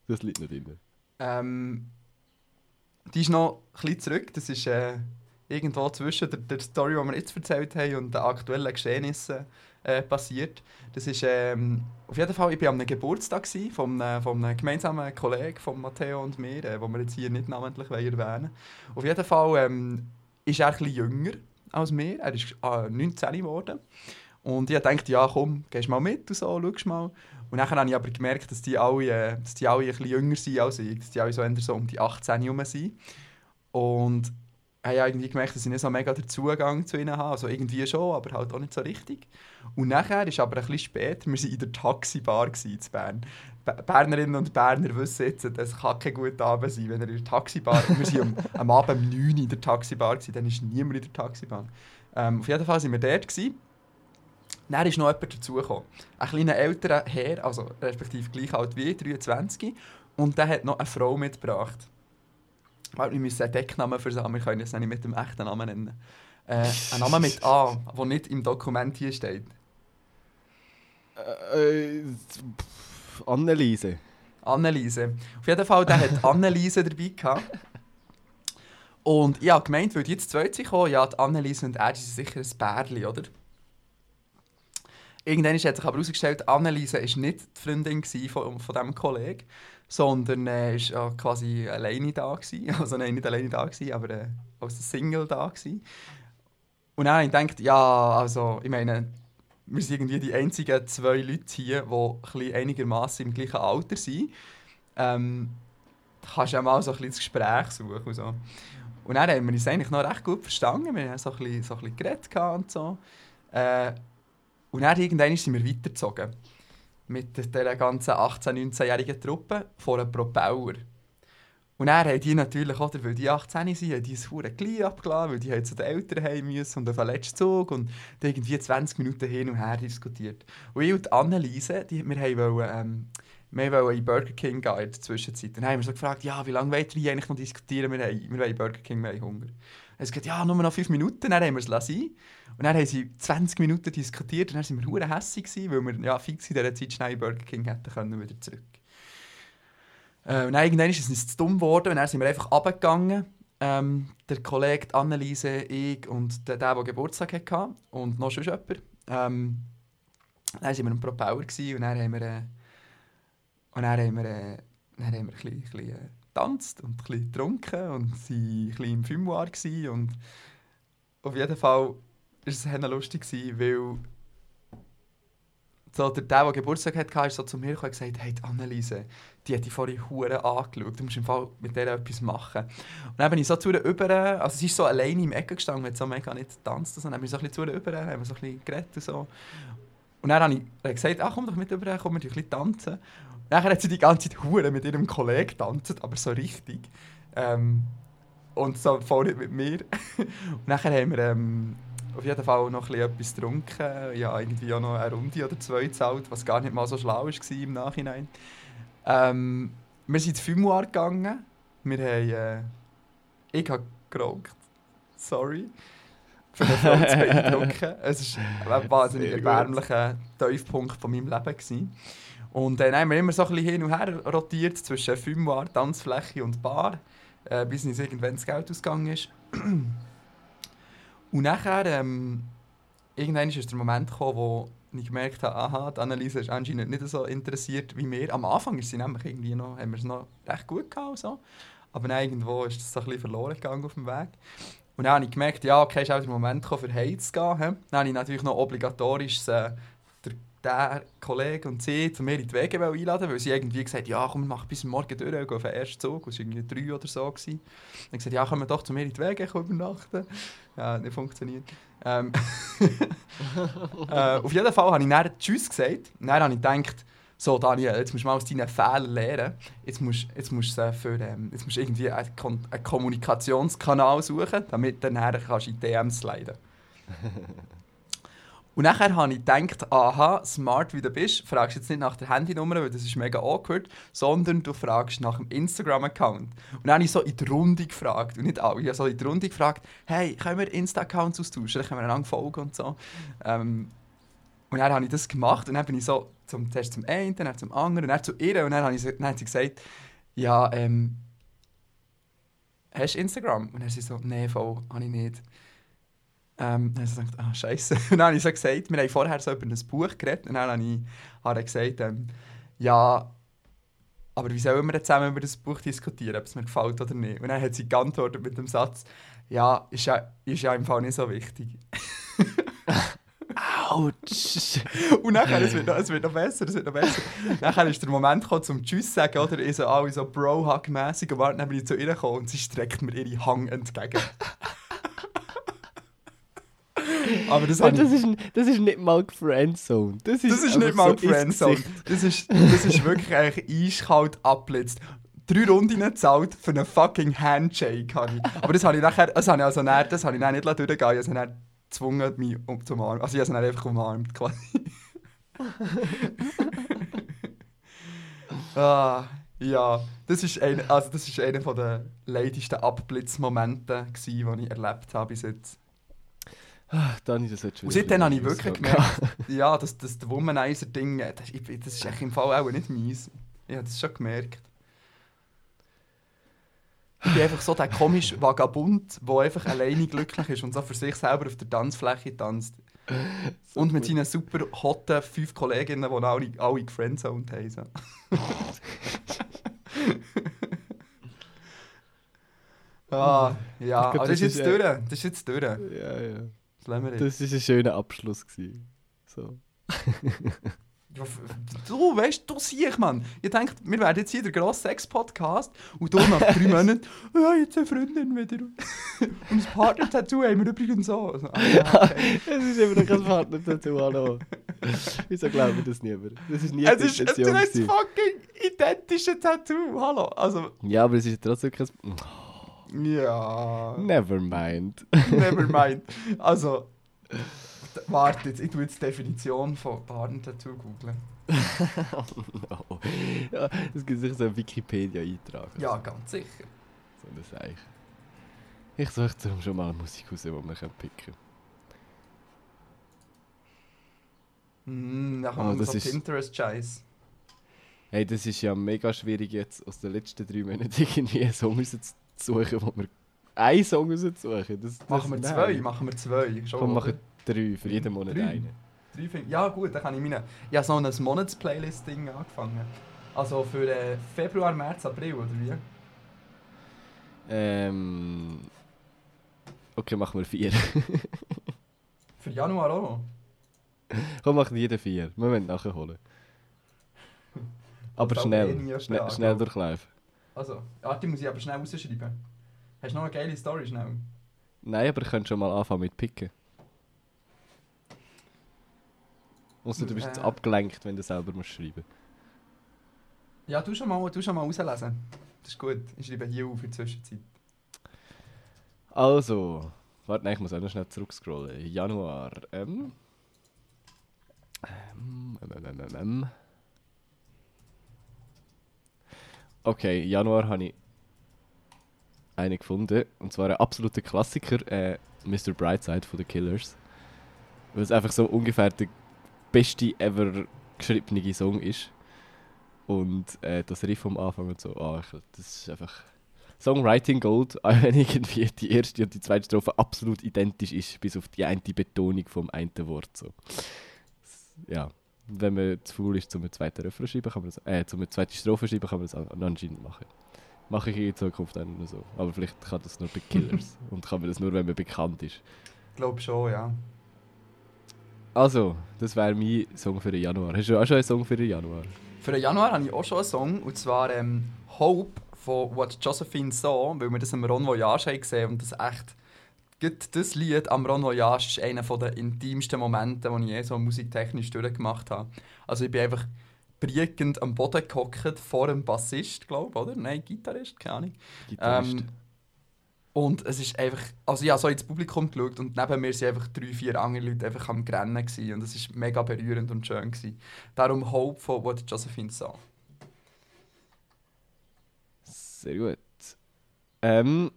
das liegt nicht drin. Ähm, die ist noch ein bisschen zurück. Das ist äh, irgendwo zwischen der, der Story, die wir jetzt erzählt haben, und den aktuellen Geschehnissen äh, passiert. Das ist ähm, auf jeden Fall, ich war am Geburtstag von, einem- von einem gemeinsamen Kollegen von Matteo und mir, äh, den wir jetzt hier nicht namentlich wollen erwähnen Auf jeden Fall ähm, ist er ein bisschen jünger als mir. Er ist äh, 19 geworden. Und ich dachte, ja komm, gehst mal mit und so, schaust mal. Und dann habe ich aber gemerkt, dass die alle, dass die alle ein bisschen jünger sind als ich. Dass die alle so, so um die 18 herum sind. Und habe irgendwie gemerkt, dass ich nicht so mega den Zugang zu ihnen habe. Also irgendwie schon, aber halt auch nicht so richtig. Und nachher ist aber ein bisschen später, wir waren in der Taxibar in Bern. Bernerinnen und Berner wissen jetzt, das kann kein guter Abend sein, wenn er in der Taxibar... und wir waren am, [LAUGHS] am Abend um 9 Uhr in der Taxibar, gewesen, dann ist niemand in der Taxibar. Ähm, auf jeden Fall waren wir dort. Gewesen. Dann ist noch jemand dazugekommen. Ein kleiner älterer Herr, also respektive gleich alt wie ich, 23. Und der hat noch eine Frau mitgebracht. Weil wir müssen einen Decknamen versammeln, wir können es nicht mit dem echten Namen nennen. Äh, ein Name mit A, der nicht im Dokument hier steht. Äh, pff, Anneliese. Anneliese. Auf jeden Fall, der hat Anneliese dabei gehabt. Und habe gemeint, weil die jetzt zwei sind gekommen, ja, die Anneliese und er sind sicher ein Bärli, oder? Irgendwann hat sich aber herausgestellt, Anneliese war nicht die Freundin von, von diesem Kollegen, sondern äh, ist ja quasi alleine da gewesen. [LAUGHS] Also nein, nicht alleine da gewesen, aber äh, als Single da gewesen. Und dann habe ich gedacht, ja, also, ich meine, wir sind irgendwie die einzigen zwei Leute hier, die einigermaßen im gleichen Alter sind. Ähm, da kannst du ja mal so ein das Gespräch suchen und so. Und dann haben wir uns eigentlich noch recht gut verstanden. Wir haben so ein bisschen, so und so. Äh, und dann irgendwann sind wir weitergezogen. Mit dieser ganzen 18-, 19-jährigen Truppe vor einem Propeller. Und dann haben die natürlich, oder, weil die 18 sind, haben die das hure gleich abgeladen, weil die haben zu den Eltern heim müssen und auf den letzten Zug und haben irgendwie 20 Minuten hin und her diskutiert. Und ich und Anneliese, die, wir haben wollen, ähm, wir wollten in Burger King gehen in der Zwischenzeit. Dann haben wir so gefragt, ja, wie lange wollt ihr eigentlich noch diskutieren? Wir, haben, wir wollen Burger King, wir haben Hunger. Und sie gesagt, ja, nur noch 5 Minuten, dann haben wir es lassen. Und dann haben sie 20 Minuten diskutiert und dann waren wir hure hässig, weil wir ja, fix in dieser Zeit schnell Burger King hätten können, wieder zurück. Äh, und irgendwann ist es uns zu dumm geworden und dann sind wir einfach runtergegangen. Ähm, der Kollege, Anneliese, ich und der, der, der Geburtstag hatte und noch sonst jemand. Ähm, dann waren wir am Propeller gewesen und dann haben wir, äh, und dann haben wir, äh, dann haben wir ein bisschen, ein bisschen äh, getanzt und ein getrunken und waren ein bisschen im gewesen und auf jeden Fall war es lustig, gewesen, weil so der, der, der Geburtstag hatte, ist so zu mir und gesagt, hey, Anneliese, die hat die vorhin Hure angeschaut, du musst im Fall mit der etwas machen. Und dann bin ich so zu ihr über, also sie ist so alleine im Ecke gestanden, hat so mega nicht getanzt, und dann bin ich so ein bisschen zu ihr über, haben so ein bisschen geredet und so. Und dann habe ich gesagt, ach komm doch mit über, komm wir ein bisschen tanzen. Und dann hat sie die ganze Zeit Hure mit ihrem Kollegen getanzt, aber so richtig. Ähm, und so voll nicht mit mir. [LAUGHS] und nachher haben wir ähm, auf jeden Fall noch etwas getrunken. Ja, irgendwie auch noch eine Runde oder zwei gezahlt, was gar nicht mal so schlau war im Nachhinein. Ähm, wir sind ins Fumoir gegangen. Wir haben... Äh, ich habe geraucht. Sorry. Für zu beeindrucken. [LAUGHS] Es war ein wahnsinnig erbärmlicher Tiefpunkt von meinem Leben. Gewesen. Und dann haben wir immer so ein bisschen hin und her rotiert zwischen Fumoir, Tanzfläche und Bar, äh, bis uns irgendwann das Geld ausgegangen ist. [CLEARS THROAT] Und nachher, ähm, irgendwann ist der Moment gekommen, wo ich gemerkt habe, aha, die Anneliese ist anscheinend nicht so interessiert wie wir. Am Anfang ist sie nämlich irgendwie noch, haben wir es noch recht gut gehabt und so. Aber dann irgendwo ist es so ein bisschen verloren gegangen auf dem Weg. Und dann habe ich gemerkt, ja, okay, ist auch der Moment gekommen, für Heim zu gehen. he. Dann habe ich natürlich noch obligatorisch äh, der, Kollege und sie zu mir in die Wege einladen, weil sie irgendwie gesagt ja, komm, mach bis morgen durch, geh auf den ersten Zug. Das war irgendwie drei oder so. Gewesen. Dann ich gesagt, ja, komm doch zu mir in die Wege komm übernachten. Ja, nicht funktioniert. Ähm, [LAUGHS] äh, auf jeden Fall habe ich dann Tschüss gesagt. Und dann habe ich gedacht, so Daniel, jetzt musst du mal aus deinen Fehlern lernen. Jetzt musst, jetzt musst du für, ähm, jetzt musst irgendwie einen, Kon einen Kommunikationskanal suchen, damit du dann kannst in DMs sliden [LAUGHS] Und nachher habe ich gedacht, aha, smart wie du bist, fragst jetzt nicht nach der Handynummer, weil das ist mega awkward, sondern du fragst nach dem Instagram-Account. Und dann habe ich so in die Runde gefragt, und nicht alle, ich habe so in die Runde gefragt, hey, können wir Insta-Accounts austauschen, dann können wir einander folgen und so. Ähm, und dann habe ich das gemacht und dann bin ich so zum, zuerst zum einen, dann zum anderen, dann zu ihr und dann, habe ich, dann hat sie gesagt, ja, ähm, hast du Instagram? Und dann sie so, nee, voll, habe ich nicht. Ähm, dann habe ich gedacht, ah, scheiße. [LAUGHS] Und dann habe ich so gesagt, wir haben vorher so über ein Buch geredet und dann habe ich, habe gesagt, ähm, ja, aber wie sollen wir jetzt zusammen über das Buch diskutieren, ob es mir gefällt oder nicht? Und dann hat sie geantwortet mit dem Satz, ja, ist ja, ist ja im Fall nicht so wichtig. [LAUGHS] Autsch! [LAUGHS] Und nachher, es wird, noch, es wird noch besser, es wird noch besser. nachher ist der Moment gekommen, zum Tschüss zu sagen, oder? Ich so alle so Bro-Hug-mässig und dann bin ich zu ihr gekommen und sie streckt mir ihre Hang entgegen. Aber das, [LAUGHS] Das ist, das ist nicht mal Friendzone. Das ist, das ist nicht mal so ins Friendzone. Gesicht. Das ist, das ist wirklich eigentlich eiskalt abblitzt. Drei Runden gezahlt für einen fucking Handshake. Habe ich. Aber das habe ich nachher, das habe ich also nachher, das habe ich nicht durchgehen lassen. Ich habe gezwungen, mich um, zu umarmen. Also ich habe sie dann einfach umarmt quasi. [LAUGHS] ah, ja, das ist also das ist einer der leidesten Abblitzmomente, die ich erlebt habe bis jetzt. Dani, das hat schon Und seitdem habe ich wirklich gemerkt, ja, das, das Womanizer-Ding, äh, das, das ist echt im Fall auch nicht meins. Ich habe das schon gemerkt. Ich bin einfach so der komische Vagabund, der einfach alleine glücklich ist und so für sich selber auf der Tanzfläche tanzt. [LAUGHS] und mit gut. seinen super hotten fünf Kolleginnen, die alle, alle gefriendzoned haben. So. [LAUGHS] ah, ja, aber das ist jetzt ist, äh, durch. Das ist jetzt durch. Ja, ja. Das war ein schöner Abschluss. Gewesen. So. [LAUGHS] Ja, du weißt, du siehst, Mann. Ich denke, wir werden jetzt hier der grosse Sex-Podcast und du nach drei [LAUGHS] Monaten, ja, jetzt eine Freundin wieder. [LAUGHS] und ein Partner-Tattoo haben wir übrigens auch. Also, ah, ja, okay. Es ist immer noch kein Partner dazu, hallo. Wieso glauben wir das niemand? Das ist nie Es ist, es ist gewesen. fucking identische Tattoo. Hallo. Also, Ja, aber es ist trotzdem kein... ja. Never mind. Never mind. [LAUGHS] Also, warte jetzt, ich tue jetzt die Definition von Partner-Tattoo googeln. [LAUGHS] no. ja, es gibt sicher so einen Wikipedia-Eintrag. Ja, ganz sicher. So das eigentlich. Ich suche darum schon mal eine Musik raus, die wir können picken Mm, dann Oh, das ist- Pinterest-Scheiß. Hey, das ist ja mega schwierig jetzt aus den letzten drei Monaten irgendwie einen Song rauszusuchen, wo wir... Einen Song rauszusuchen? Das, das, Machen wir nein. zwei, machen wir zwei. Schon, Komm, machen drei, für jeden Monat Drei? einen. Drei Finger. Ja gut, dann kann ich meine... Ich habe so ein Monats-Playlist-Ding angefangen. Also für äh, Februar, März, April, oder wie? Ähm... Okay, machen wir vier. [LAUGHS] Für Januar auch. Komm, machen jeden vier. Wir müssen nachholen. [LAUGHS] Aber auch eh schnell, schnell, schnell durchlaufen. Also, warte, die muss ich aber schnell rausschreiben. Hast du noch eine geile Story schnell? Nein, aber ich könnte schon mal anfangen mit picken. Außer du bist jetzt Äh. abgelenkt, wenn du selber musst schreiben Ja, du schon mal, du schon mal rauslesen. Das ist gut. Ich schreibe hier auf in der Zwischenzeit. Also, warte, nein, ich muss auch noch schnell zurückscrollen. Januar. Ähm. Ähm, ähm, ähm, ähm, ähm. Okay, Januar habe ich eine gefunden. Und zwar ein absoluter Klassiker, äh, Mr. Brightside von The Killers. Weil es einfach so ungefähr der beste ever geschriebene Song ist. Und äh, das Riff am Anfang und so, ah, ich, das ist einfach Songwriting Gold, [LAUGHS] wenn irgendwie die erste und die zweite Strophe absolut identisch ist, bis auf die eine Betonung vom einen Wort. So. Ja, wenn man zu faul ist, zum zweiten Refrain schreiben, kann man das, äh, zum eine zweite Strophe schreiben, kann man das an- anscheinend machen. Mache ich in Zukunft auch nur so. Aber vielleicht kann das nur bei Killers [LAUGHS] und kann man das nur, wenn man bekannt ist. Ich glaube schon, ja. Also, das wäre mein Song für den Januar. Hast du auch schon einen Song für den Januar? Für den Januar habe ich auch schon einen Song, und zwar ähm, Hope von What Josephine Saw, weil wir das am Ron Voyage haben gesehen und das echt das Lied am Ron Voyage ist einer der intimsten Momente, die ich je so musiktechnisch durchgemacht habe. Also ich bin einfach briegend am Boden gehockt vor einem Bassist, glaube ich, oder? Nein, Gitarrist, keine Ahnung. Gitarrist. Ähm, und es ist einfach, also ich habe so ins Publikum geschaut und neben mir waren einfach drei, vier andere Leute einfach am Grennen gewesen. und es war mega berührend und schön. Gewesen. Darum Hope von What Josephine Song. Sehr gut. Ähm,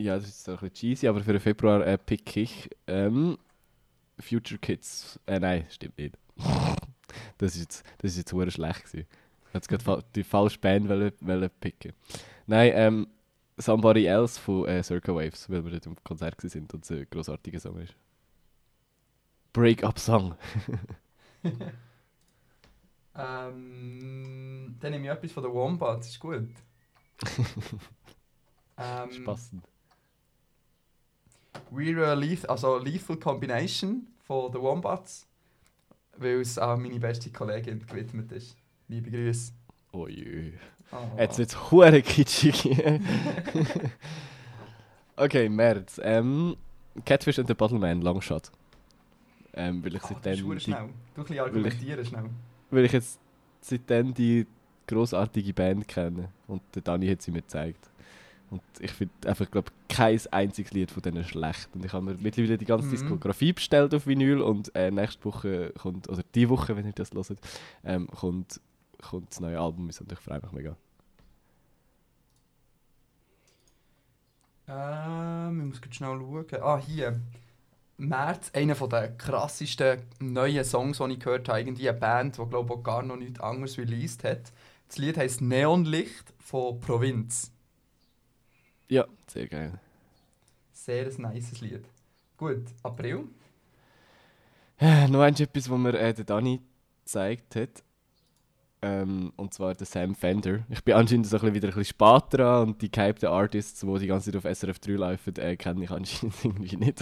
ja, das ist so ein bisschen cheesy, aber für den Februar äh, pick ich ähm, Future Kids. Äh, nein, stimmt nicht. [LAUGHS] das ist jetzt, das ist jetzt verdammt schlecht gewesen. Ich wollte jetzt gerade fa die falsche Band wollen, wollen picken. Nein, ähm, Somebody Else von äh, Circa Waves, weil wir dort im Konzert sind und es ein grossartiger Song ist. Break-up Song. [LAUGHS] Ähm, dann nehme ich etwas von den Wombats, ist gut. [LAUGHS] ähm, ist passend. We're a leth also Lethal Combination von den Wombats, weil es an meine beste Kollegin gewidmet ist. Liebe Grüße. Oh je. Oh. Jetzt wird es hure kitschig. [LAUGHS] okay, März. Ähm, Catfish and the Bottleman, Longshot. Ähm, weil ich Ah, seitdem verdammt die, schnell. Du ein argumentieren schnell. weil ich jetzt seitdem die grossartige Band kenne und der Dani hat sie mir gezeigt. Und ich finde einfach, glaube kein einziges Lied von denen schlecht. Und ich habe mir mittlerweile die ganze Mhm. Diskografie bestellt auf Vinyl und äh, nächste Woche kommt, oder die Woche, wenn ihr das hört, ähm, kommt, kommt das neue Album und ich freue mich mega. Ähm, ich muss schnell schauen. Ah, hier. März, einer der krassesten neuen Songs, die ich gehört habe. Irgendwie eine Band, die glaube ich gar noch nichts anderes released hat. Das Lied heisst Neonlicht von Provinz. Ja, sehr geil. Sehr ein nices Lied. Gut, April. Äh, noch eins etwas, was mir äh, der Dani gezeigt hat. Ähm, und zwar der Sam Fender. Ich bin anscheinend so ein bisschen wieder ein bisschen spät dran und die gehypten Artists, die die ganze Zeit auf SRF 3 laufen, äh, kenne ich anscheinend [LAUGHS] irgendwie nicht.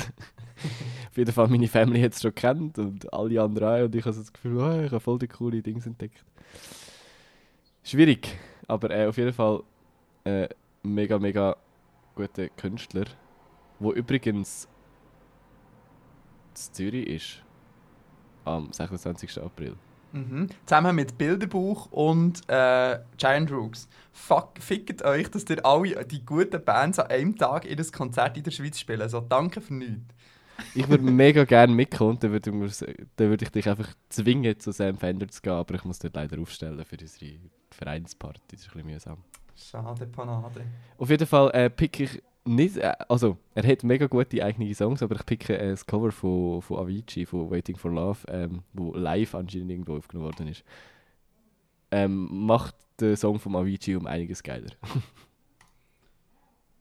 auf jeden Fall, meine Family hat es schon kennt und alle anderen auch. Und ich habe so das Gefühl, oh, ich habe voll die coole Dinge entdeckt. Schwierig, aber äh, auf jeden Fall äh, mega, mega guter Künstler, wo übrigens in Zürich ist am 26. April. Mhm. Zusammen mit Bilderbuch und äh, Giant Rooks. Fuck, fickt euch, dass ihr alle die guten Bands an einem Tag ihr Konzert in der Schweiz spielen. Also danke für nichts. Ich würde [LAUGHS] mega gerne mitkommen, und dann würde, dann würde ich dich einfach zwingen, zu Sam Fender zu gehen, aber ich muss dort leider aufstellen für unsere Vereinsparty. Das ist ein bisschen mühsam. Schade, Panade. Auf jeden Fall äh, pick ich nicht, äh, also er hat mega gute eigene Songs, aber ich picke äh, das Cover von, von Avicii, von Waiting for Love, ähm, wo live anscheinend irgendwo aufgenommen worden ist. Ähm, macht den Song von Avicii um einiges geiler. [LAUGHS]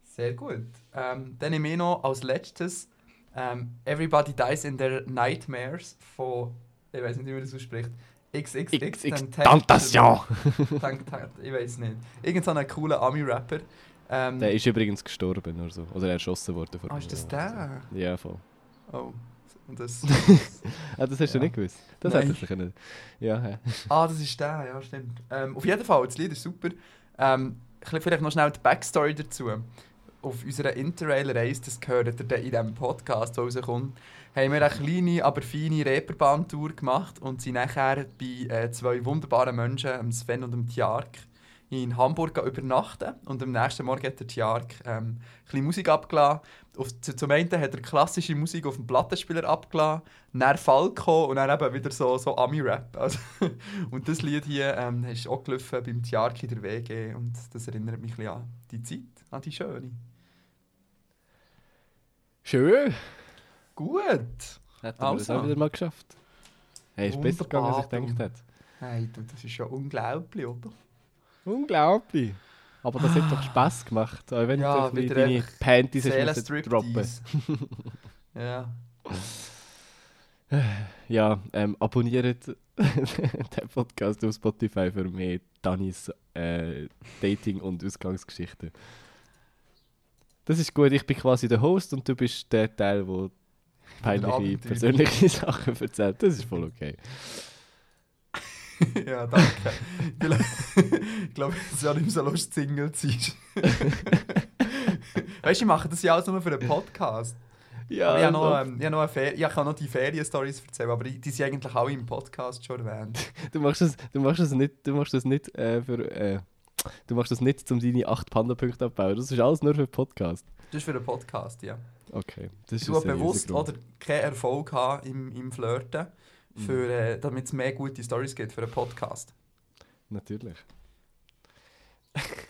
Sehr gut. Ähm, dann nehme ich noch als letztes ähm, Everybody Dies in Their Nightmares von, ich weiß nicht, wie man das ausspricht, XXX Tank- [LAUGHS] Ich weiß nicht. Irgend so ein cooler Ami-Rapper. Ähm, Der ist übrigens gestorben oder so. Oder erschossen worden. Vor ah, ist das der? Ja, voll. Oh. Und das, [LAUGHS] Ah, das hast du Ja. nicht gewusst? Das Nein. hättest du können. Ja, hä. [LAUGHS] ah, das ist der, ja, stimmt. Ähm, auf jeden Fall, das Lied ist super. Ähm, vielleicht noch schnell die Backstory dazu. Auf unserer Interrail-Reise, das gehört ihr in diesem Podcast, der rauskommt, haben wir eine kleine, aber feine Reeperbahn-Tour gemacht und sind nachher bei äh, zwei wunderbaren Menschen, dem Sven und dem Tjark, in Hamburg übernachten und am nächsten Morgen hat der Tjark ähm, ein Musik zu- zum einen hat er klassische Musik auf dem Plattenspieler abgeladen, dann Falco und dann eben wieder so, so Ami-Rap. [LAUGHS] Also, und das Lied hier ähm, ist auch gelaufen beim Tjark in der WG und das erinnert mich ein an die Zeit, an die schöne. Schön. Gut! Hätten wir das Also. auch wieder mal geschafft. Hey, ist besser gegangen, als ich gedacht hätte. Hey, du, das ist ja unglaublich, oder? Unglaublich. Aber das hat doch Spass gemacht, auch wenn Ja, du deine Panties hast droppen. [LAUGHS] Ja. [SIGHS] Ja, ähm, abonniert [LAUGHS] den Podcast auf Spotify für mehr Danis äh, Dating- und Ausgangsgeschichten. Das ist gut, ich bin quasi der Host und du bist der Teil, der peinliche persönliche [LAUGHS] Sachen erzählt. Das ist voll okay. [LAUGHS] ja, danke. ich glaube, es ist ja nicht so lustig, Single zu sein. [LAUGHS] Weißt du, ich mache das ja alles nur für einen Podcast. Ja, Aber ich, habe noch, ähm, ich, habe noch Fer ich kann noch die Ferien-Stories erzählen, aber die die sind eigentlich alle im Podcast schon erwähnt. du machst das, du machst das nicht, du machst das nicht äh, für, äh, du machst das nicht, um deine 8 Panda-Punkte abzubauen. Das ist alles nur für den Podcast. Das ist für einen Podcast, ja. Okay, das ist hast seriöser bewusst oder keinen Erfolg haben im, im Flirten, für, Mhm. äh, damit es mehr gute Stories gibt für einen Podcast. Natürlich.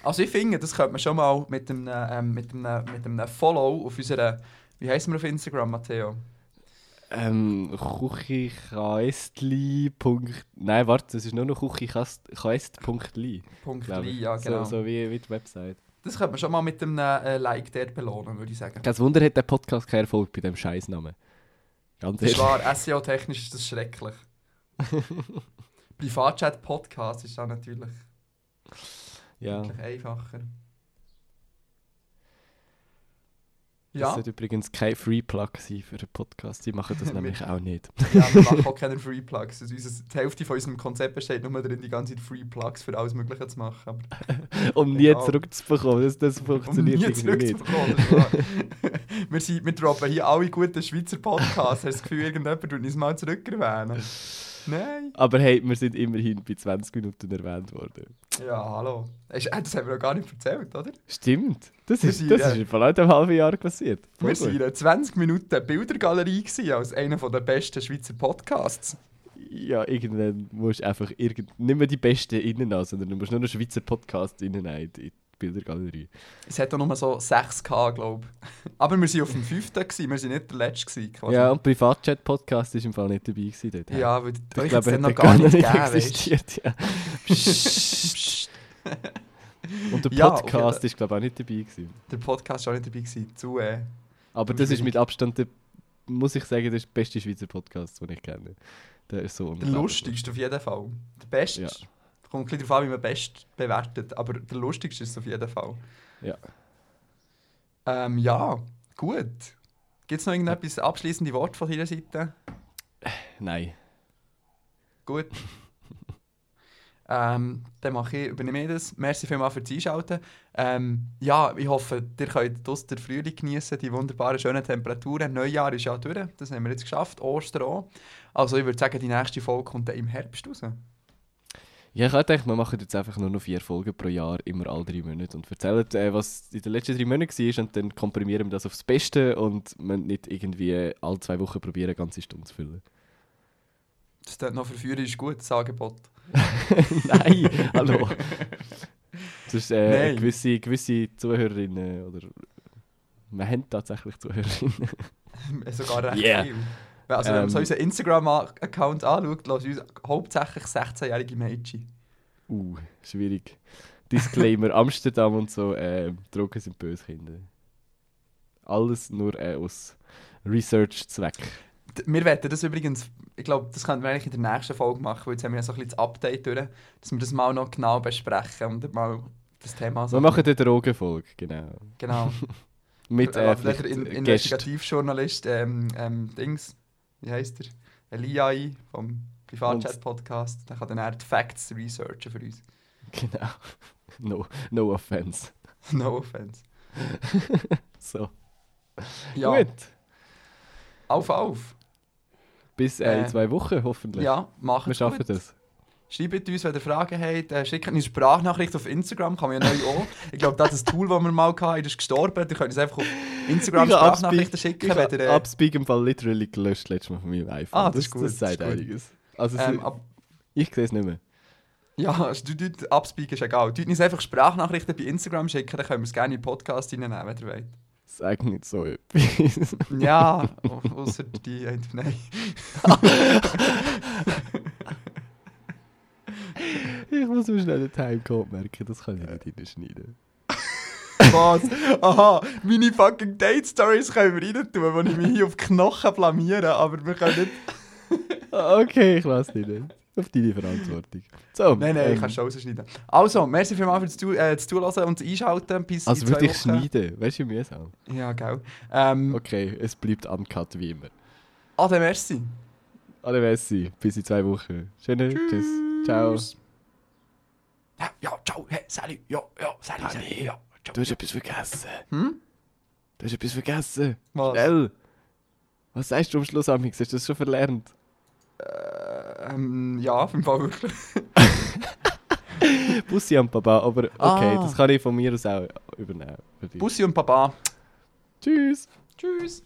Also ich finde, das könnte man schon mal mit einem, ähm, mit einem, mit einem Follow auf unserer, wie heißen wir auf Instagram, Matteo? Ähm, kuchikastli. Nein, warte, das ist nur noch kuchikast.li. Punkt Li, ich. ja genau. So, so wie, wie die Website. Das könnte man schon mal mit einem äh, Like dort belohnen, würde ich sagen. Kein Wunder hat der Podcast keinen Erfolg bei dem Scheißnamen. Ganz ehrlich. wahr, SEO-technisch ist das schrecklich. [LAUGHS] Privatchat-Podcast ist auch natürlich Ja. wirklich einfacher. Das Ja, sollte übrigens kein Free Plug sein für den Podcast. Die machen das [LAUGHS] nämlich auch nicht. ja, wir machen [LAUGHS] auch keine Free Plugs. Also die Hälfte von unserem Konzept besteht nur darin, die ganze Zeit Free Plugs für alles Mögliche zu machen. Aber [LAUGHS] Um nie Egal. zurückzubekommen. Das, das um funktioniert nie irgendwie nicht. wir, sind, wir droppen hier alle guten Schweizer Podcasts. Hast du das Gefühl, irgendjemand würde uns mal zurückerwähnen? Nein. Aber hey, wir sind immerhin bei 20 Minuten erwähnt worden. Ja, hallo. Äh, Das haben wir noch gar nicht erzählt, oder? Stimmt. Das Wir ist, das äh, ist vor allem einem halben Jahr passiert. Voll Wir waren in gut. einer 20 Minuten Bildergalerie gewesen, als einer der besten Schweizer Podcasts. Ja, irgendwann musst du einfach irgend, nicht mehr die besten innen an, sondern du musst nur noch Schweizer Podcast innen in die Bildergalerie. Es hat auch nur so 6K, glaube ich. Aber wir waren auf dem 5. Gewesen, wir waren nicht der Letzte. Gewesen, quasi. Ja, und Privatchat-Podcast ist im Fall nicht dabei gewesen dort. ja weil ich euch glaube, hat noch er gar nicht gegeben, existiert. Ja. [LAUGHS] Psst. Und der Ja, Podcast jeden- ist glaube ich auch nicht dabei gewesen. Der Podcast war auch nicht dabei. Gewesen. Zu, äh, Aber das ist mit Abstand der, muss ich sagen, das ist der beste Schweizer Podcast, den ich kenne. Der ist so der lustigste auf jeden Fall. Der beste. Ja. Kommt ein darauf an, wie man best bewertet. Aber der lustigste ist es auf jeden Fall. Ja. Ähm, ja, gut. Gibt es noch irgendetwas abschließende Worte von deiner Seite? Nein. Gut. [LAUGHS] ähm, dann mache ich, übernehme ich das. Merci vielmals fürs Einschalten. Ähm, ja, ich hoffe, ihr könnt aus der Frühling genießen, die wunderbaren, schönen Temperaturen. Neujahr ist ja durch, das haben wir jetzt geschafft. Ostern auch. Also ich würde sagen, die nächste Folge kommt dann im Herbst raus. Ja, ich habe gedacht, wir machen jetzt einfach nur noch vier Folgen pro Jahr, immer alle drei Monate und erzählen, äh, was in den letzten drei Monaten war und dann komprimieren wir das aufs Beste und wir nicht irgendwie alle zwei Wochen probieren, eine ganze Stunde zu füllen. Das ist noch verführerisch gut, das Angebot. [LAUGHS] Nein, hallo. [LAUGHS] Das ist äh, Nein. gewisse, gewisse Zuhörerinnen oder wir haben tatsächlich Zuhörerinnen. [LAUGHS] Sogar recht Yeah. viel. Also wenn man so Ähm. unseren Instagram-Account anschaut, lassen uns hauptsächlich 16-jährige Mädchen. Uh, schwierig. Disclaimer, [LAUGHS] Amsterdam und so, äh, Drogen sind böse Kinder. Alles nur äh, aus Research-Zweck. Wir werden das übrigens, ich glaube, das könnten wir eigentlich in der nächsten Folge machen, weil jetzt haben wir ja so ein bisschen das Update durch, dass wir das mal noch genau besprechen und mal das Thema so... Wir machen eine Drogenfolge, genau. Genau. [LAUGHS] Mit äh, äh, vielleicht vielleicht in, Gästen. Investigativjournalist, ähm, ähm, Dings, wie heißt er? Eliai vom Privatchat-Podcast. Der kann dann eher die Facts researchen für uns. Genau. [LAUGHS] No, no offense. [LAUGHS] no offense. [LAUGHS] So. Ja, Gut. auf, auf. Bis äh, in Äh, zwei Wochen hoffentlich. Ja, machen Wir schaffen das. Schreibt uns, wenn ihr Fragen habt. Äh, schickt eine Sprachnachricht auf Instagram, kann man ja neu auch. Ich glaube, das ist das Tool, das wir mal hatten, ist gestorben. Ihr könnt uns einfach auf Instagram Ich Sprachnachrichten Ich schicken. Ihr, habe äh, Upspeak im Fall literally gelöscht letztes Mal von meinem iPhone. Ah, das ist gut, Das das sagt einiges. Also, ähm, ab, ich sehe es nicht mehr. ja, also, Upspeak ist egal. Du uns einfach Sprachnachrichten bei Instagram schicken, dann können wir es gerne in den Podcast reinnehmen, wenn ihr wollt. Sag nicht so etwas. Ja, au- außer die. äh, Nein. [LAUGHS] ich muss mir schnell den Timecode merken, das kann ich nicht reinschneiden. Was? Aha, meine fucking Date-Stories können wir rein tun, wo ich mich hier auf die Knochen blamiere, aber wir können nicht. [LAUGHS] Okay, ich lasse dich nicht. Auf deine Verantwortung. So, Nein, nein, ich ähm, kann schon rausschneiden. Also, merci vielmals fürs Zu äh, das Zuhören und das Einschalten bis Also würde ich schneiden, weißt du, wie mühsam. Ja, gell. Ähm, Okay, es bleibt uncut wie immer. Ade, merci. Alle Messi, bis in zwei Wochen. Schöne, tschüss. Ciao. Ja, ja, ciao, hey, salut, ja, ja, salut, salut, ja, ciao. Du hast etwas vergessen. Hm? Du hast etwas vergessen. Was? Schnell. Was sagst du am Schluss, Amix? Hast du das schon verlernt? Ähm, ja, im Fall wirklich. [LAUGHS] Bussi am Papa, aber okay, Ah. das kann ich von mir aus auch übernehmen. Bussi und Papa. Tschüss. Tschüss.